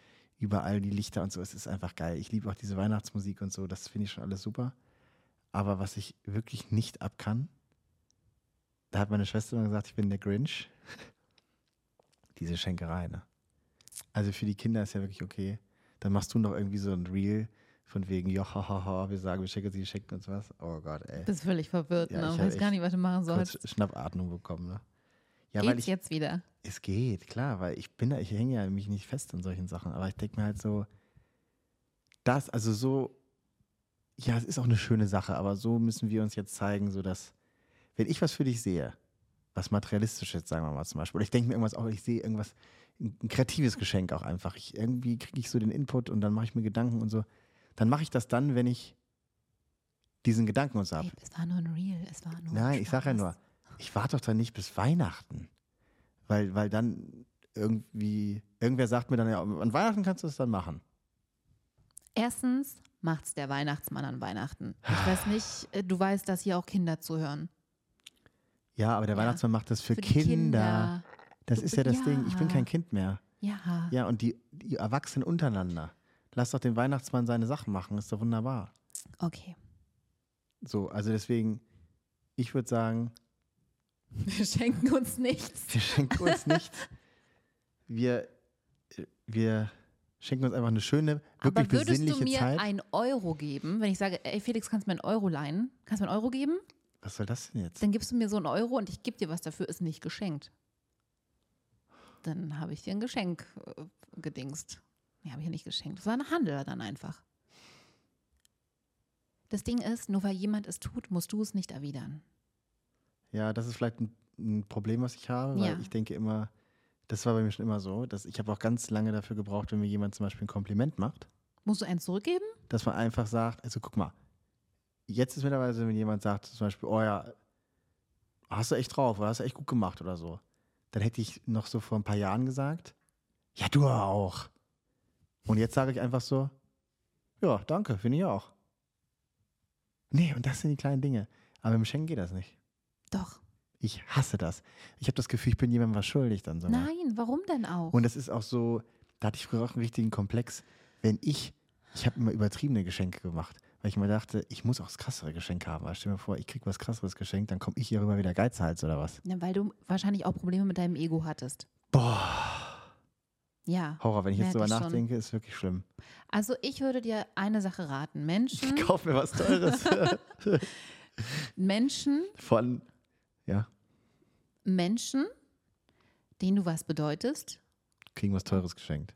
überall die Lichter und so, es ist einfach geil. Ich liebe auch diese Weihnachtsmusik und so, das finde ich schon alles super. Aber was ich wirklich nicht ab kann, da hat meine Schwester immer gesagt, ich bin der Grinch. Diese Schenkerei, ne? Also für die Kinder ist ja wirklich okay. Dann machst du noch irgendwie so ein Reel von wegen, ja, hahaha, wir sagen, wir schenken sie, schenken uns was. Oh Gott, ey. bist völlig verwirrt, Ja, ne? ich Weiß gar nicht, was du machen sollst. Schnappatmung bekommen, ne? Ja, Geht's weil ich, jetzt wieder? es geht, klar, weil ich bin da, ich hänge ja mich nicht fest an solchen Sachen, aber ich denke mir halt so, das, also so, ja, es ist auch eine schöne Sache, aber so müssen wir uns jetzt zeigen, so dass, wenn ich was für dich sehe, was materialistisches, sagen wir mal zum Beispiel, oder ich denke mir irgendwas auch, ich sehe irgendwas, ein, kreatives Geschenk auch einfach, ich, irgendwie kriege ich so den Input und dann mache ich mir Gedanken und so, dann mache ich das dann, wenn ich diesen Gedanken und so habe. Es war nur ein Reel, es war nur Nein, ich sage ja Spaß. nur, ich warte doch dann nicht bis Weihnachten. Weil, weil dann irgendwie, irgendwer sagt mir dann, ja, an Weihnachten kannst du es dann machen. Erstens macht's der Weihnachtsmann an Weihnachten. Ich weiß nicht, äh, du weißt, dass hier auch Kinder zuhören. Ja, aber der Ja, Weihnachtsmann macht das für, die Kinder. Das Du- ist ja das Ding. Ich bin ja. kein Kind mehr. Ja. Ja, und die, die Erwachsenen untereinander. Lass doch den Weihnachtsmann seine Sachen machen, ist doch wunderbar. Okay. So, also deswegen, ich würde sagen, Wir schenken uns nichts. wir schenken uns nichts. Wir, wir schenken uns einfach eine schöne, wirklich Aber würdest du mir Zeit. einen Euro geben, wenn ich sage, ey Felix, kannst du mir einen Euro leihen? Kannst du mir einen Euro geben? Was soll das denn jetzt? Dann gibst du mir so einen Euro und ich gebe dir was dafür, ist nicht geschenkt. Dann habe ich dir ein Geschenk äh, gedingst. Nee, habe ich ja nicht geschenkt. Das war ein Handel dann einfach. Das Ding ist, nur weil jemand es tut, musst du es nicht erwidern. Ja, das ist vielleicht ein, ein Problem, was ich habe, weil Ja. ich denke immer, das war bei mir schon immer so, dass ich habe auch ganz lange dafür gebraucht, wenn mir jemand zum Beispiel ein Kompliment macht, Musst du eins zurückgeben? dass man einfach sagt, also guck mal, jetzt ist mittlerweile, so, wenn jemand sagt zum Beispiel, oh ja, hast du echt drauf oder hast du echt gut gemacht oder so, dann hätte ich noch so vor ein paar Jahren gesagt, ja, du auch. Und jetzt sage ich einfach so, ja, danke, finde ich auch. Nee, und das sind die kleinen Dinge. Aber im Schenken geht das nicht. Doch. Ich hasse das. Ich habe das Gefühl, ich bin jemandem was schuldig dann so. Nein, warum denn auch? Und das ist auch so, da hatte ich früher auch einen richtigen Komplex. Wenn ich, ich habe immer übertriebene Geschenke gemacht, weil ich mir dachte, ich muss auch das krassere Geschenk haben. Also stell dir mal vor, ich krieg was krasseres geschenkt, dann komme ich hier rüber wieder Geizhals oder was. ja, weil du wahrscheinlich auch Probleme mit deinem Ego hattest. Boah, Ja. Horror, wenn ich jetzt drüber ich schon. nachdenke, ist wirklich schlimm. Also ich würde dir eine Sache raten. Menschen, Kauf mir was Teures. Menschen, Von, ja, Menschen, denen du was bedeutest, kriegen was Teures geschenkt.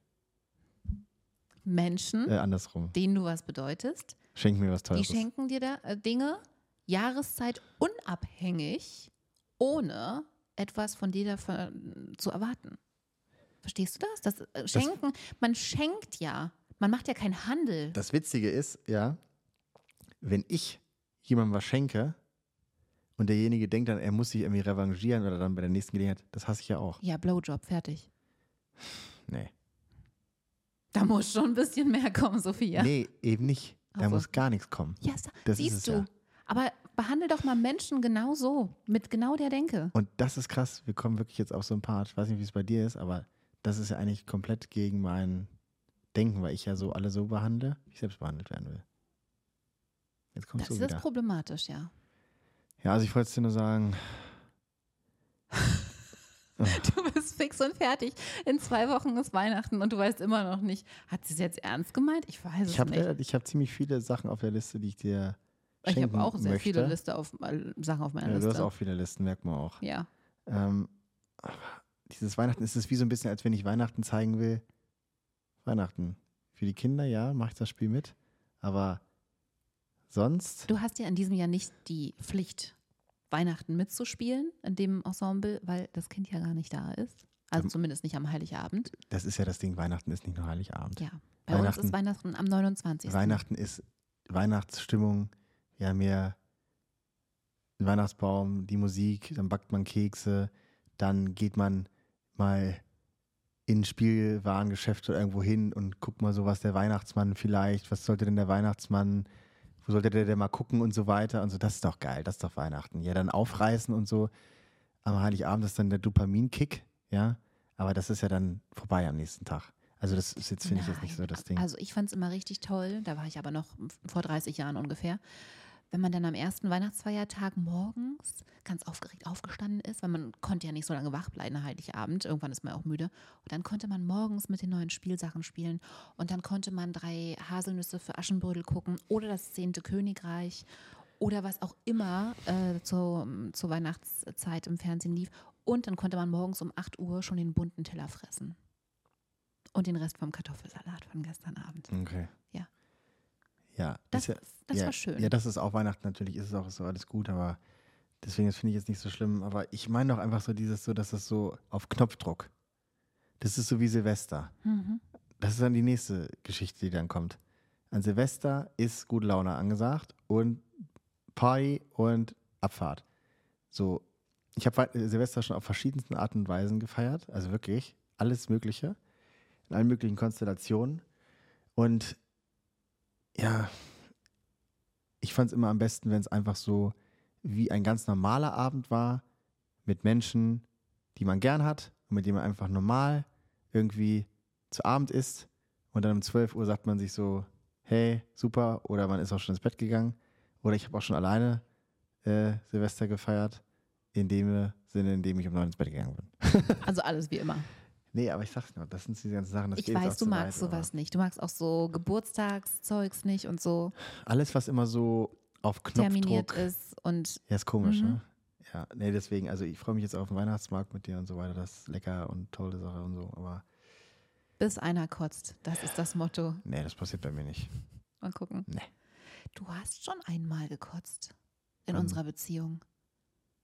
Menschen, Äh, andersrum. denen du was bedeutest, Schenken mir was die Teures. schenken dir da äh, Dinge Jahreszeit unabhängig, ohne etwas von dir davon zu erwarten. Verstehst du das? Das äh, Schenken, man schenkt ja, man macht ja keinen Handel. Das Witzige ist, ja, wenn ich jemandem was schenke und derjenige denkt dann, er muss sich irgendwie revanchieren oder dann bei der nächsten Gelegenheit, das hasse ich ja auch. Ja, Blowjob, fertig. Nee. Da muss schon ein bisschen mehr kommen, Sophia. Nee, eben nicht. Da Also. muss gar nichts kommen. Ja, Das siehst du. ja. Aber behandle doch mal Menschen genau so, mit genau der Denke. Und das ist krass. Wir kommen wirklich jetzt auf so ein Part. Ich weiß nicht, wie es bei dir ist, aber das ist ja eigentlich komplett gegen mein Denken, weil ich ja so alle so behandle, wie ich selbst behandelt werden will. Jetzt kommst Das du ist wieder. problematisch, ja. Ja, also ich wollte es dir nur sagen, Du bist fix und fertig. In zwei Wochen ist Weihnachten und du weißt immer noch nicht, hat sie es jetzt ernst gemeint? Ich weiß es ich habe nicht. ich hab ziemlich viele Sachen auf der Liste, die ich dir Ich schenken habe auch sehr möchte. viele Liste auf, äh, Sachen auf meiner Ja, du Liste. hast auch viele Listen, merkt man auch. ja. Ähm, aber dieses Weihnachten ist es wie so ein bisschen, als wenn ich Weihnachten zeigen will. Weihnachten. Für die Kinder, ja, mache ich das Spiel mit. Aber sonst, Du hast ja in diesem Jahr nicht die Pflicht, Weihnachten mitzuspielen in dem Ensemble, weil das Kind ja gar nicht da ist. Also Ähm, zumindest nicht am Heiligabend. das ist ja das Ding, Weihnachten ist nicht nur Heiligabend. Ja. Bei uns Weihnachten- ist Weihnachten am 29. Weihnachten ist Weihnachtsstimmung. Wir haben ja den Weihnachtsbaum, die Musik, dann backt man Kekse, dann geht man mal in ein Spielwarengeschäft oder irgendwo hin und guckt mal so, was der Weihnachtsmann vielleicht, was sollte denn der Weihnachtsmann, wo sollte der denn mal gucken und so weiter und so. Das ist doch geil, das ist doch Weihnachten. Ja, dann aufreißen und so. Am Heiligabend ist dann der Dopaminkick, ja, aber das ist ja dann vorbei am nächsten Tag. Also das ist jetzt, finde ich jetzt nicht so das Ding. Also ich fand es immer richtig toll, da war ich aber noch vor 30 Jahren ungefähr, wenn man dann am ersten Weihnachtsfeiertag morgens ganz aufgeregt aufgestanden ist, weil man konnte ja nicht so lange wach bleiben, Heiligabend, irgendwann ist man auch müde. Und dann konnte man morgens mit den neuen Spielsachen spielen und dann konnte man drei Haselnüsse für Aschenbrödel gucken oder das zehnte Königreich oder was auch immer äh, zur, zur Weihnachtszeit im Fernsehen lief. Und dann konnte man morgens um 8 Uhr schon den bunten Teller fressen. Und den Rest vom Kartoffelsalat von gestern Abend. Okay. Ja. Ja, Das, ja, das ja, war schön. Ja, das ist auch Weihnachten natürlich, ist es auch so alles gut, aber deswegen finde ich jetzt nicht so schlimm. Aber ich meine doch einfach so dieses so, dass das so auf Knopfdruck. Das ist so wie Silvester. Mhm. Das ist dann die nächste Geschichte, die dann kommt. An Silvester ist gute Laune angesagt und Party und Abfahrt. So, ich habe Silvester schon auf verschiedensten Arten und Weisen gefeiert, also wirklich alles Mögliche, in allen möglichen Konstellationen. Und ja, ich fand es immer am besten, wenn es einfach so wie ein ganz normaler Abend war, mit Menschen, die man gern hat und mit denen man einfach normal irgendwie zu Abend isst. Und dann um 12 Uhr sagt man sich so, hey, super, oder man ist auch schon ins Bett gegangen. Oder ich habe auch schon alleine äh, Silvester gefeiert, in dem Sinne, in dem ich um neun ins Bett gegangen bin. Also alles wie immer. Nee, aber ich sag's nur, das sind diese ganzen Sachen. Das Ich weiß, du zu magst weit, sowas nicht. Du magst auch so Geburtstagszeugs nicht und so Alles, was immer so auf terminiert Knopfdruck. ist. Und Ja, ist komisch, Mhm. ne? Ja, nee, deswegen, also ich freue mich jetzt auf den Weihnachtsmarkt mit dir und so weiter. Das ist lecker und tolle Sache und so. Aber bis einer kotzt. Das ist das Motto. nee, das passiert bei mir nicht. Mal gucken. Nee. Du hast schon einmal gekotzt in Wann? unserer Beziehung.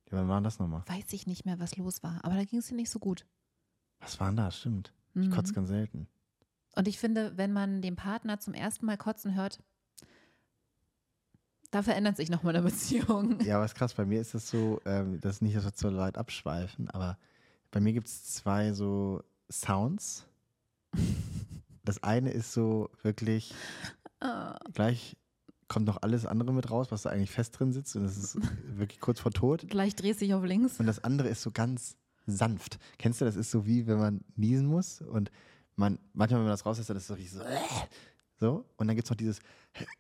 Ja, wann war das nochmal? Weiß ich nicht mehr, was los war. Aber da ging es dir nicht so gut. Was war denn da? Stimmt. Ich Mhm. kotze ganz selten. Und ich finde, wenn man den Partner zum ersten Mal kotzen hört, da verändert sich nochmal eine Beziehung. Ja, ist krass. Bei mir ist das so, ähm, das ist nicht, dass wir zu weit abschweifen, aber bei mir gibt es zwei so Sounds. Das eine ist so wirklich, Ah, gleich kommt noch alles andere mit raus, was da eigentlich fest drin sitzt und das ist wirklich kurz vor Tod. Gleich drehst du dich auf links. Und das andere ist so ganz sanft. Kennst du, das ist so wie, wenn man niesen muss und man, manchmal, wenn man das rauslässt, dann ist es so richtig so, so. Und dann gibt es noch dieses,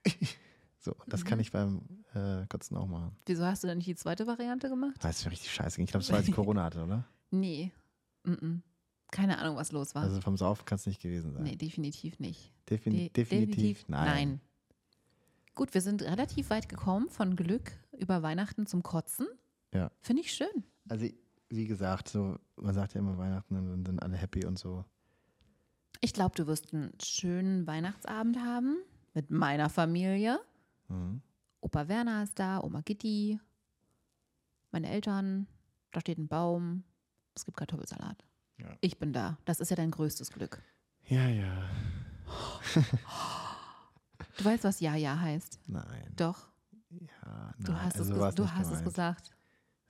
so. Das kann Mhm. ich beim äh, Kotzen auch machen. Wieso hast du denn nicht die zweite Variante gemacht? Das ist mir richtig scheiße. Ich glaube, das war, als ich Corona hatte, oder? Nee. Mm-mm. Keine Ahnung, was los war. Also vom Saufen kann es nicht gewesen sein. nee, definitiv nicht. Defin De- definitiv, nein. Gut, wir sind relativ weit gekommen von Glück über Weihnachten zum Kotzen. Ja. Finde ich schön. Also, wie gesagt, so, man sagt ja immer Weihnachten und dann sind alle happy und so. Ich glaube, du wirst einen schönen Weihnachtsabend haben mit meiner Familie. Mhm. Opa Werner ist da, Oma Gitti, meine Eltern, da steht ein Baum, es gibt Kartoffelsalat. Ja. Ich bin da. Das ist ja dein größtes Glück. Ja, ja. Du weißt, was Ja, Ja heißt. Nein. Doch, Ja, du nein. hast, also es, du hast es gemeint. gesagt.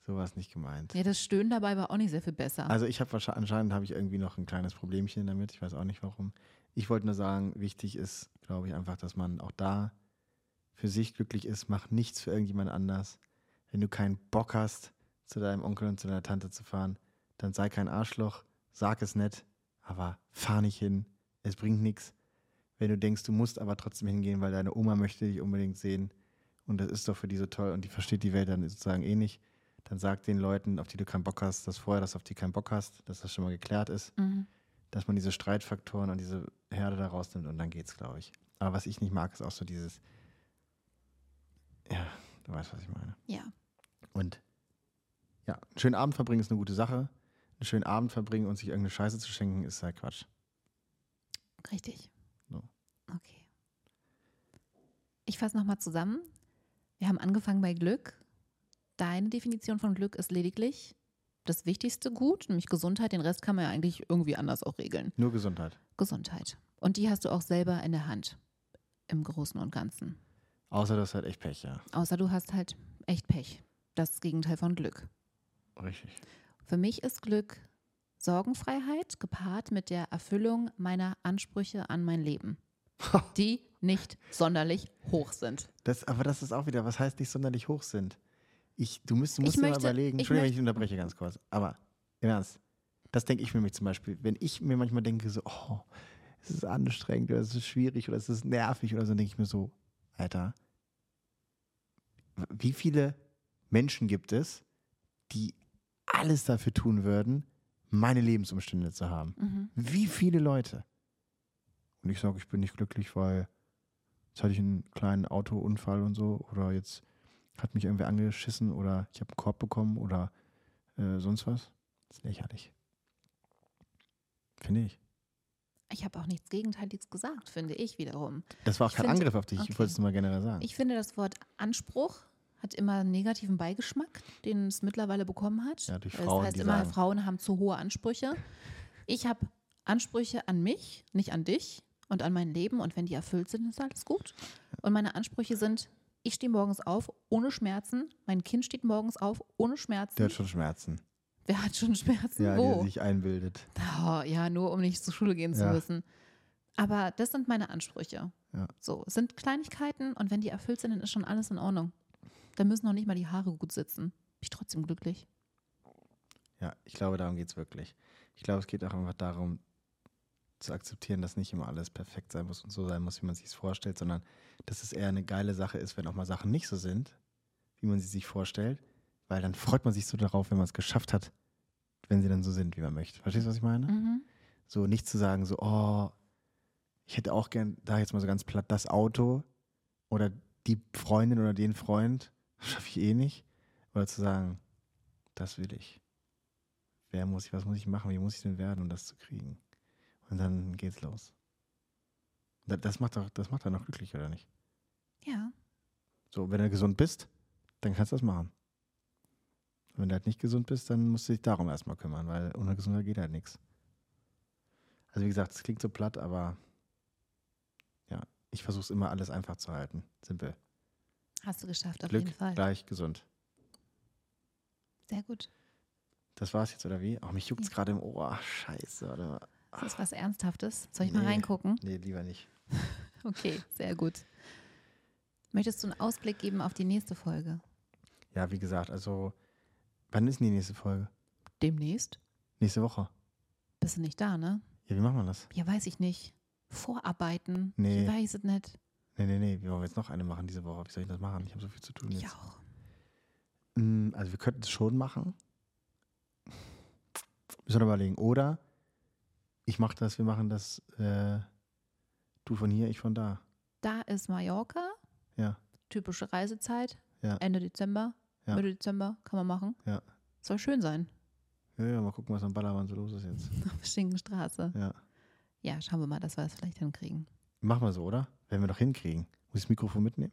So war es nicht gemeint. Ja, das Stöhnen dabei war auch nicht sehr viel besser. Also ich habe wahrscheinlich, anscheinend habe ich irgendwie noch ein kleines Problemchen damit. Ich weiß auch nicht warum. Ich wollte nur sagen, wichtig ist, glaube ich, einfach, dass man auch da für sich glücklich ist. Mach nichts für irgendjemand anders. Wenn du keinen Bock hast, zu deinem Onkel und zu deiner Tante zu fahren, dann sei kein Arschloch, sag es nett, aber fahr nicht hin. Es bringt nichts. Wenn du denkst, du musst aber trotzdem hingehen, weil deine Oma möchte dich unbedingt sehen und das ist doch für die so toll und die versteht die Welt dann sozusagen eh nicht, dann sag den Leuten, auf die du keinen Bock hast, das vorher, dass du auf die keinen Bock hast, dass das schon mal geklärt ist, mhm. dass man diese Streitfaktoren und diese Herde da rausnimmt und dann geht's, glaube ich. Aber was ich nicht mag, ist auch so dieses, ja, du weißt, was ich meine. Ja. Und ja, einen schönen Abend verbringen ist eine gute Sache. Einen schönen Abend verbringen und sich irgendeine Scheiße zu schenken, ist halt Quatsch. Richtig. So. Okay. Ich fasse nochmal zusammen. Wir haben angefangen bei Glück. Deine Definition von Glück ist lediglich das wichtigste Gut, nämlich Gesundheit. Den Rest kann man ja eigentlich irgendwie anders auch regeln. Nur Gesundheit. Gesundheit. Und die hast du auch selber in der Hand. Im Großen und Ganzen. Außer das ist halt echt Pech, ja. Außer du hast halt echt Pech. Das Gegenteil von Glück. Richtig. Für mich ist Glück Sorgenfreiheit gepaart mit der Erfüllung meiner Ansprüche an mein Leben, die nicht sonderlich hoch sind. Das, aber das ist auch wieder, was heißt nicht sonderlich hoch sind. Ich, du musst, du Ich musst dir mal möchte- überlegen, ich Entschuldigung, wenn ich unterbreche ganz kurz, aber im Ernst, das denke ich mir zum Beispiel, wenn ich mir manchmal denke, so, oh, es ist anstrengend oder es ist schwierig oder es ist nervig oder so, dann denke ich mir so, Alter, wie viele Menschen gibt es, die alles dafür tun würden, meine Lebensumstände zu haben? Mhm. Wie viele Leute? Und ich sage, ich bin nicht glücklich, weil jetzt hatte ich einen kleinen Autounfall und so oder jetzt hat mich irgendwer angeschissen oder ich habe einen Korb bekommen oder äh, sonst was. Das ist lächerlich. Finde ich. Ich habe auch nichts Gegenteiliges gesagt, finde ich wiederum. Das war auch Ich kein find- Angriff auf dich. Ich okay. wollte es nur mal generell sagen. Ich finde, das Wort Anspruch hat immer einen negativen Beigeschmack, den es mittlerweile bekommen hat. Ja, durch Frauen, es heißt immer, sagen- Frauen haben zu hohe Ansprüche. Ich habe Ansprüche an mich, nicht an dich und an mein Leben. Und wenn die erfüllt sind, ist alles gut. Und meine Ansprüche sind, ich stehe morgens auf ohne Schmerzen. Mein Kind steht morgens auf ohne Schmerzen. Der hat schon Schmerzen. Wer hat schon Schmerzen? Ja, Wo? er sich einbildet. Oh, ja, nur um nicht zur Schule gehen zu Ja. müssen. Aber das sind meine Ansprüche. Ja. So, es sind Kleinigkeiten und wenn die erfüllt sind, dann ist schon alles in Ordnung. Da müssen noch nicht mal die Haare gut sitzen. Bin ich trotzdem glücklich. Ja, ich glaube, darum geht es wirklich. Ich glaube, es geht auch einfach darum, zu akzeptieren, dass nicht immer alles perfekt sein muss und so sein muss, wie man sich es vorstellt, sondern dass es eher eine geile Sache ist, wenn auch mal Sachen nicht so sind, wie man sie sich vorstellt, weil dann freut man sich so darauf, wenn man es geschafft hat, wenn sie dann so sind, wie man möchte. Verstehst du, was ich meine? Mhm. So nicht zu sagen, so, oh, ich hätte auch gern, da jetzt mal so ganz platt, das Auto oder die Freundin oder den Freund, das schaffe ich eh nicht. Oder zu sagen, das will ich. Wer muss ich, was muss ich machen, wie muss ich denn werden, um das zu kriegen? Und dann geht's los. Da- Das macht doch, das macht dann noch glücklich, oder nicht? Ja. So, wenn du gesund bist, dann kannst du das machen. Wenn du halt nicht gesund bist, dann musst du dich darum erstmal kümmern, weil ohne Gesundheit geht halt nichts. Also wie gesagt, es klingt so platt, aber ja, ich versuche es immer alles einfach zu halten. Simpel. Hast du geschafft, auf Glück jeden Fall. gleich gesund. Sehr gut. Das war's jetzt, oder wie? Ach, mich juckt's gerade im Ohr. Scheiße. Mal. Ist das was Ernsthaftes? Soll ich mal Nee. reingucken? Nee, lieber nicht. Okay, sehr gut. Möchtest du einen Ausblick geben auf die nächste Folge? Ja, wie gesagt, also wann ist denn die nächste Folge? Demnächst? Nächste Woche. Bist du nicht da, ne? Ja, wie machen wir das? Ja, weiß ich nicht. Vorarbeiten? Nee. Ich weiß es nicht. Nee, nee, nee. Wir wollen jetzt noch eine machen diese Woche. Wie soll ich das machen? Ich habe so viel zu tun jetzt. Ich auch. Mm, Also wir könnten es schon machen. Müssen wir überlegen. Oder ich mache das, wir machen das, äh, du von hier, ich von da. Da ist Mallorca. Ja. Typische Reisezeit. Ja. Ende Dezember. Ja. Mitte Dezember kann man machen. Ja. Soll schön sein. Ja, ja, mal gucken, was am Ballermann so los ist jetzt. Auf der Schinkenstraße. Ja. Ja, schauen wir mal, dass wir das vielleicht hinkriegen. Machen wir so, oder? Werden wir doch hinkriegen. Muss ich das Mikrofon mitnehmen?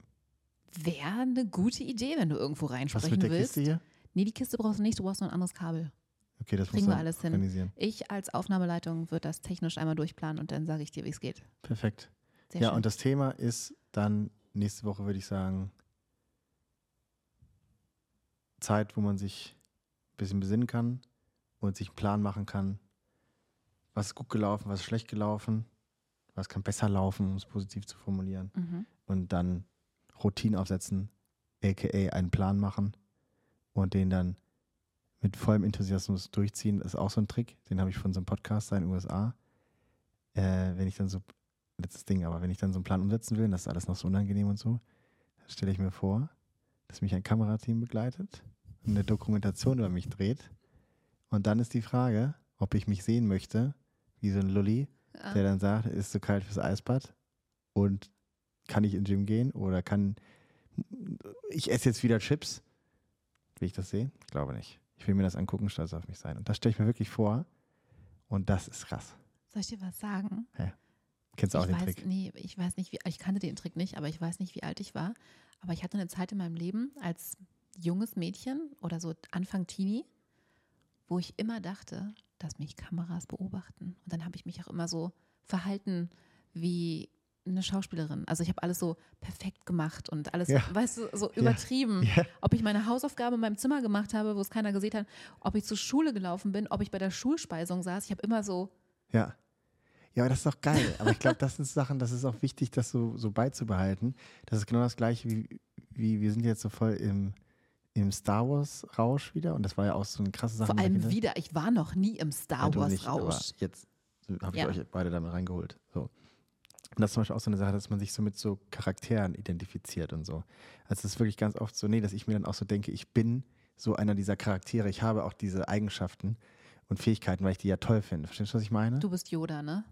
Wäre eine gute Idee, wenn du irgendwo Was reinsprechen mit der willst. Kiste hier? Nee, die Kiste brauchst du nicht, du brauchst nur ein anderes Kabel. Okay, das Kriegen muss wir alles hin. organisieren. Ich als Aufnahmeleitung würde das technisch einmal durchplanen und dann sage ich dir, wie es geht. Perfekt. Sehr ja, schön. und das Thema ist dann nächste Woche, würde ich sagen, Zeit, wo man sich ein bisschen besinnen kann und sich einen Plan machen kann, was ist gut gelaufen, was ist schlecht gelaufen, was kann besser laufen, um es positiv zu formulieren. mhm. Und dann Routinen aufsetzen, aka einen Plan machen und den dann mit vollem Enthusiasmus durchziehen. Ist auch so ein Trick, den habe ich von so einem Podcaster in den USA. Äh, wenn ich dann so, letztes Ding, aber wenn ich dann so einen Plan umsetzen will, und das ist alles noch so unangenehm und so, dann stelle ich mir vor, dass mich ein Kamerateam begleitet und eine Dokumentation über mich dreht. Und dann ist die Frage, ob ich mich sehen möchte, wie so ein Lulli, Ja. der dann sagt, ist zu kalt fürs Eisbad und kann ich in den Gym gehen oder kann ich esse jetzt wieder Chips? Will ich das sehen? Ich glaube nicht. Ich will mir das angucken, stolz auf mich sein. Und das stelle ich mir wirklich vor und das ist krass. Soll ich dir was sagen? Kennst du auch ich den weiß, Trick? Nee, ich weiß nicht, wie, ich kannte den Trick nicht, aber ich weiß nicht, wie alt ich war. Aber ich hatte eine Zeit in meinem Leben als junges Mädchen oder so Anfang Teenie, wo ich immer dachte, dass mich Kameras beobachten. Und dann habe ich mich auch immer so verhalten wie eine Schauspielerin. Also ich habe alles so perfekt gemacht und alles, Ja. weißt du, so übertrieben. Ja. Ob ich meine Hausaufgabe in meinem Zimmer gemacht habe, wo es keiner gesehen hat, ob ich zur Schule gelaufen bin, ob ich bei der Schulspeisung saß. Ich habe immer so, Ja. Ja, aber das ist doch geil. Aber ich glaube, das sind Sachen, das ist auch wichtig, das so, so beizubehalten. Das ist genau das Gleiche wie, wie wir sind jetzt so voll im, im Star Wars-Rausch wieder. Und das war ja auch so eine krasse Sache. Vor allem wieder, ich war noch nie im Ja, Star Wars Rausch. Jetzt habe ich Ja. euch beide damit reingeholt. So. Und das ist zum Beispiel auch so eine Sache, dass man sich so mit so Charakteren identifiziert und so. Also es ist wirklich ganz oft so, nee, dass ich mir dann auch so denke, ich bin so einer dieser Charaktere. Ich habe auch diese Eigenschaften und Fähigkeiten, weil ich die ja toll finde. Verstehst du, was ich meine? Du bist Yoda, ne?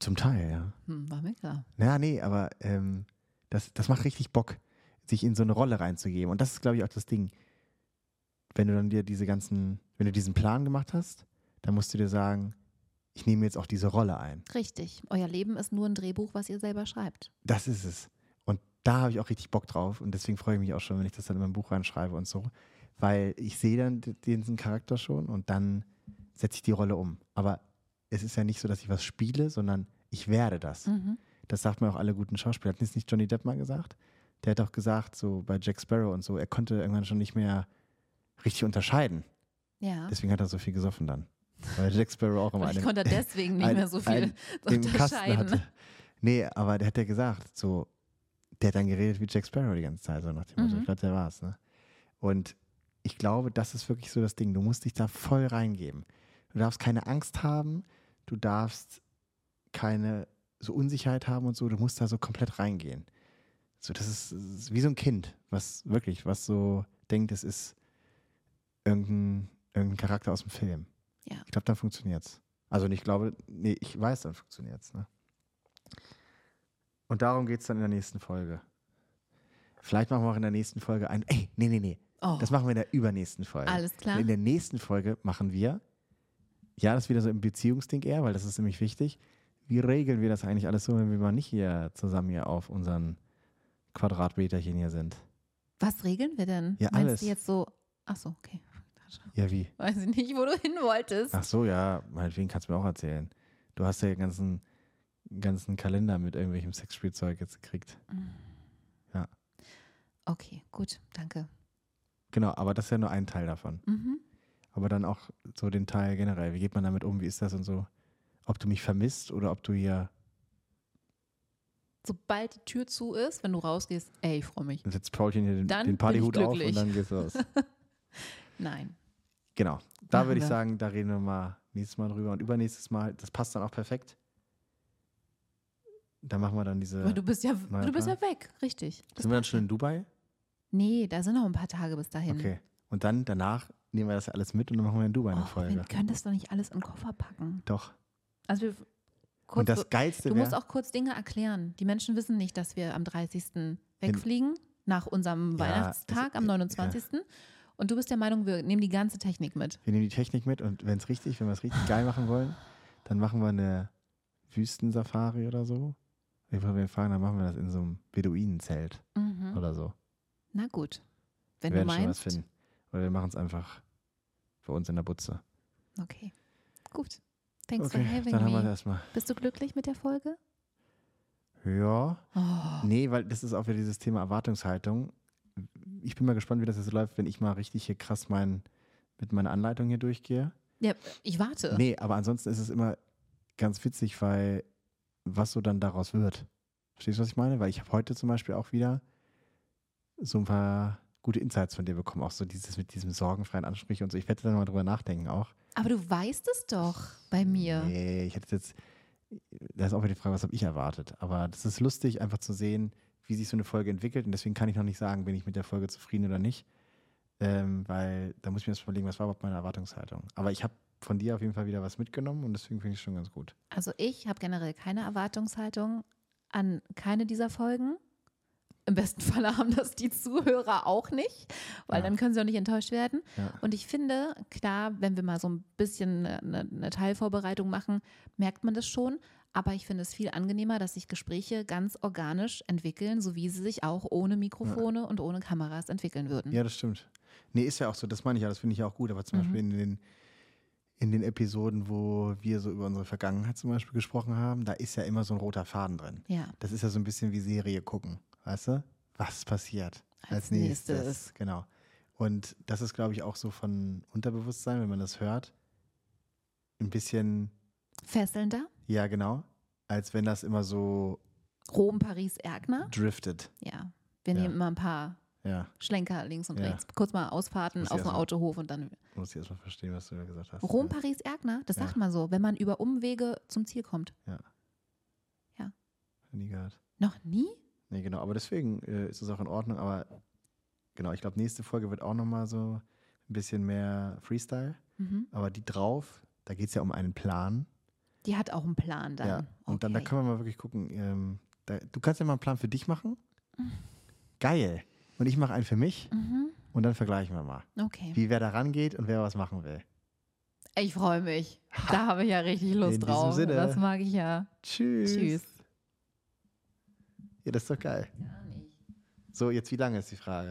Zum Teil, ja. Hm, war mir klar. Ja, nee, aber ähm, das, das macht richtig Bock, sich in so eine Rolle reinzugeben. Und das ist, glaube ich, auch das Ding. Wenn du dann dir diese ganzen, wenn du diesen Plan gemacht hast, dann musst du dir sagen, ich nehme jetzt auch diese Rolle ein. Richtig. Euer Leben ist nur ein Drehbuch, was ihr selber schreibt. Das ist es. Und da habe ich auch richtig Bock drauf. Und deswegen freue ich mich auch schon, wenn ich das dann in mein Buch reinschreibe und so. Weil ich sehe dann diesen Charakter schon und dann setze ich die Rolle um. Aber es ist ja nicht so, dass ich was spiele, sondern ich werde das. Mhm. Das sagt man auch alle guten Schauspieler. Hat das nicht Johnny Depp mal gesagt? Der hat auch gesagt, so bei Jack Sparrow und so, er konnte irgendwann schon nicht mehr richtig unterscheiden. Ja. Deswegen hat er so viel gesoffen dann. Weil Jack Sparrow auch immer Vielleicht eine, konnte deswegen nicht ein- mehr so viel ein- unterscheiden. Nee, aber der hat ja gesagt, so, der hat dann geredet wie Jack Sparrow die ganze Zeit, so nach dem Motto. Mhm. Ich glaube, der war's, ne? Und ich glaube, das ist wirklich so das Ding. Du musst dich da voll reingeben. Du darfst keine Angst haben, du darfst keine so Unsicherheit haben und so, du musst da so komplett reingehen. So, das ist, das ist wie so ein Kind, was wirklich, was so denkt, es ist irgendein, irgendein Charakter aus dem Film. Ja. Ich glaube, dann funktioniert's. Also nicht glaube, nee, ich weiß, dann funktioniert's. Ne? Und darum geht's dann in der nächsten Folge. Vielleicht machen wir auch in der nächsten Folge ein. Ey, nee, nee, nee. Oh, Das machen wir in der übernächsten Folge. alles klar. In der nächsten Folge machen wir, ja, das ist wieder so im Beziehungsding eher, weil das ist nämlich wichtig. Wie regeln wir das eigentlich alles so, wenn wir mal nicht hier zusammen hier auf unseren Quadratmeterchen hier sind? Was regeln wir denn? Ja, Meinst alles. du jetzt so, ach so, okay. Ja, wie? Weiß ich nicht, wo du hin wolltest. Ach so, ja, meinetwegen kannst du mir auch erzählen. Du hast ja den ganzen, ganzen Kalender mit irgendwelchem Sexspielzeug jetzt gekriegt. Okay, gut, danke. Genau, aber das ist ja nur ein Teil davon. Mhm. Aber dann auch so den Teil generell. Wie geht man damit um? Wie ist das und so? Ob du mich vermisst oder ob du hier Sobald die Tür zu ist, wenn du rausgehst, ey, ich freue mich. dann setzt Paulchen hier den, Dann den Partyhut auf und dann geht's los. Nein. Genau. Da würde ich sagen, da reden wir mal nächstes Mal drüber. Und übernächstes Mal, das passt dann auch perfekt. Da machen wir dann diese. Aber du bist ja, du bist ja weg, richtig. Das sind wir dann schon ja. in Dubai? Nee, da sind noch ein paar Tage bis dahin. Okay. Und dann danach nehmen wir das alles mit und dann machen wir in Dubai eine Oh, Folge. wir können das doch nicht alles in den Koffer packen. Doch. Also wir, kurz, und das Geilste du musst auch kurz Dinge erklären. Die Menschen wissen nicht, dass wir am 30. wegfliegen, nach unserem Ja, Weihnachtstag es- am äh, 29. Und du bist der Meinung, wir nehmen die ganze Technik mit. Wir nehmen die Technik mit und wenn es richtig, wenn wir es richtig geil machen wollen, dann machen wir eine Wüstensafari oder so. Wir wir fahren, dann machen wir das in so einem Beduinenzelt Mhm. oder so. Na gut. Wenn wir du werden schon was meinst. finden. Oder wir machen es einfach für uns in der Butze. Okay. Gut. Thanks for Okay, having dann haben wir erstmal. Bist du glücklich mit der Folge? Ja. Oh. Nee, weil das ist auch wieder dieses Thema Erwartungshaltung. Ich bin mal gespannt, wie das jetzt läuft, wenn ich mal richtig hier krass mein, mit meiner Anleitung hier durchgehe. Ja, ich warte. Nee, aber ansonsten ist es immer ganz witzig, weil was so dann daraus wird. Verstehst du, was ich meine? Weil ich habe heute zum Beispiel auch wieder so ein paar gute Insights von dir bekommen. Auch so dieses mit diesem sorgenfreien Ansprüche und so. Ich werde dann mal drüber nachdenken auch. Aber du weißt es doch bei mir. Nee, ich hätte jetzt, da ist auch wieder die Frage, was habe ich erwartet. Aber das ist lustig, einfach zu sehen, wie sich so eine Folge entwickelt. Und deswegen kann ich noch nicht sagen, bin ich mit der Folge zufrieden oder nicht. Ähm, weil da muss ich mir erst überlegen, was war überhaupt meine Erwartungshaltung. Aber ich habe von dir auf jeden Fall wieder was mitgenommen und deswegen finde ich es schon ganz gut. Also ich habe generell keine Erwartungshaltung an keine dieser Folgen. Im besten Falle haben das die Zuhörer auch nicht, weil Ja. dann können sie auch nicht enttäuscht werden. Ja. Und ich finde, klar, wenn wir mal so ein bisschen eine, eine Teilvorbereitung machen, merkt man das schon. Aber ich finde es viel angenehmer, dass sich Gespräche ganz organisch entwickeln, so wie sie sich auch ohne Mikrofone und ohne Kameras entwickeln würden. Ja, das stimmt. Nee, ist ja auch so, das meine ich ja, das finde ich auch gut. Aber zum Mhm. Beispiel in den, in den Episoden, wo wir so über unsere Vergangenheit zum Beispiel gesprochen haben, da ist ja immer so ein roter Faden drin. Ja. Das ist ja so ein bisschen wie Serie gucken, weißt du? Was passiert Als nächstes. nächstes? Genau. Und das ist, glaube ich, auch so von Unterbewusstsein, wenn man das hört, ein bisschen, Fesselnder. Ja, genau, als wenn das immer so Rom, Paris, Erkner. driftet. Ja. Wir Ja. nehmen immer ein paar Ja, Schlenker links und Ja. rechts. Kurz mal Ausfahrten Muss ich auf dem erst mal- Autohof und dann muss ich erstmal verstehen, was du da gesagt hast. Rom, ja. Paris, Erkner. Das Ja. sagt man so, wenn man über Umwege zum Ziel kommt. Nie gehört. Noch nie? Nee, genau, aber deswegen äh, ist es auch in Ordnung. Aber genau, ich glaube, nächste Folge wird auch nochmal so ein bisschen mehr Freestyle. Mhm. Aber die drauf, da geht es ja um einen Plan. Die hat auch einen Plan dann. Ja. Und dann da Okay. können wir mal wirklich gucken. Ähm, da, du kannst ja mal einen Plan für dich machen. Geil. Und ich mache einen für mich Mhm. und dann vergleichen wir mal, Okay. wie wer da rangeht und wer was machen will. Ich freue mich. Da habe ich ja richtig Lust In diesem drauf. Sinne. Das mag ich ja. Tschüss. Tschüss. Ja, das ist doch geil. Gar nicht. So, jetzt wie lange ist die Frage?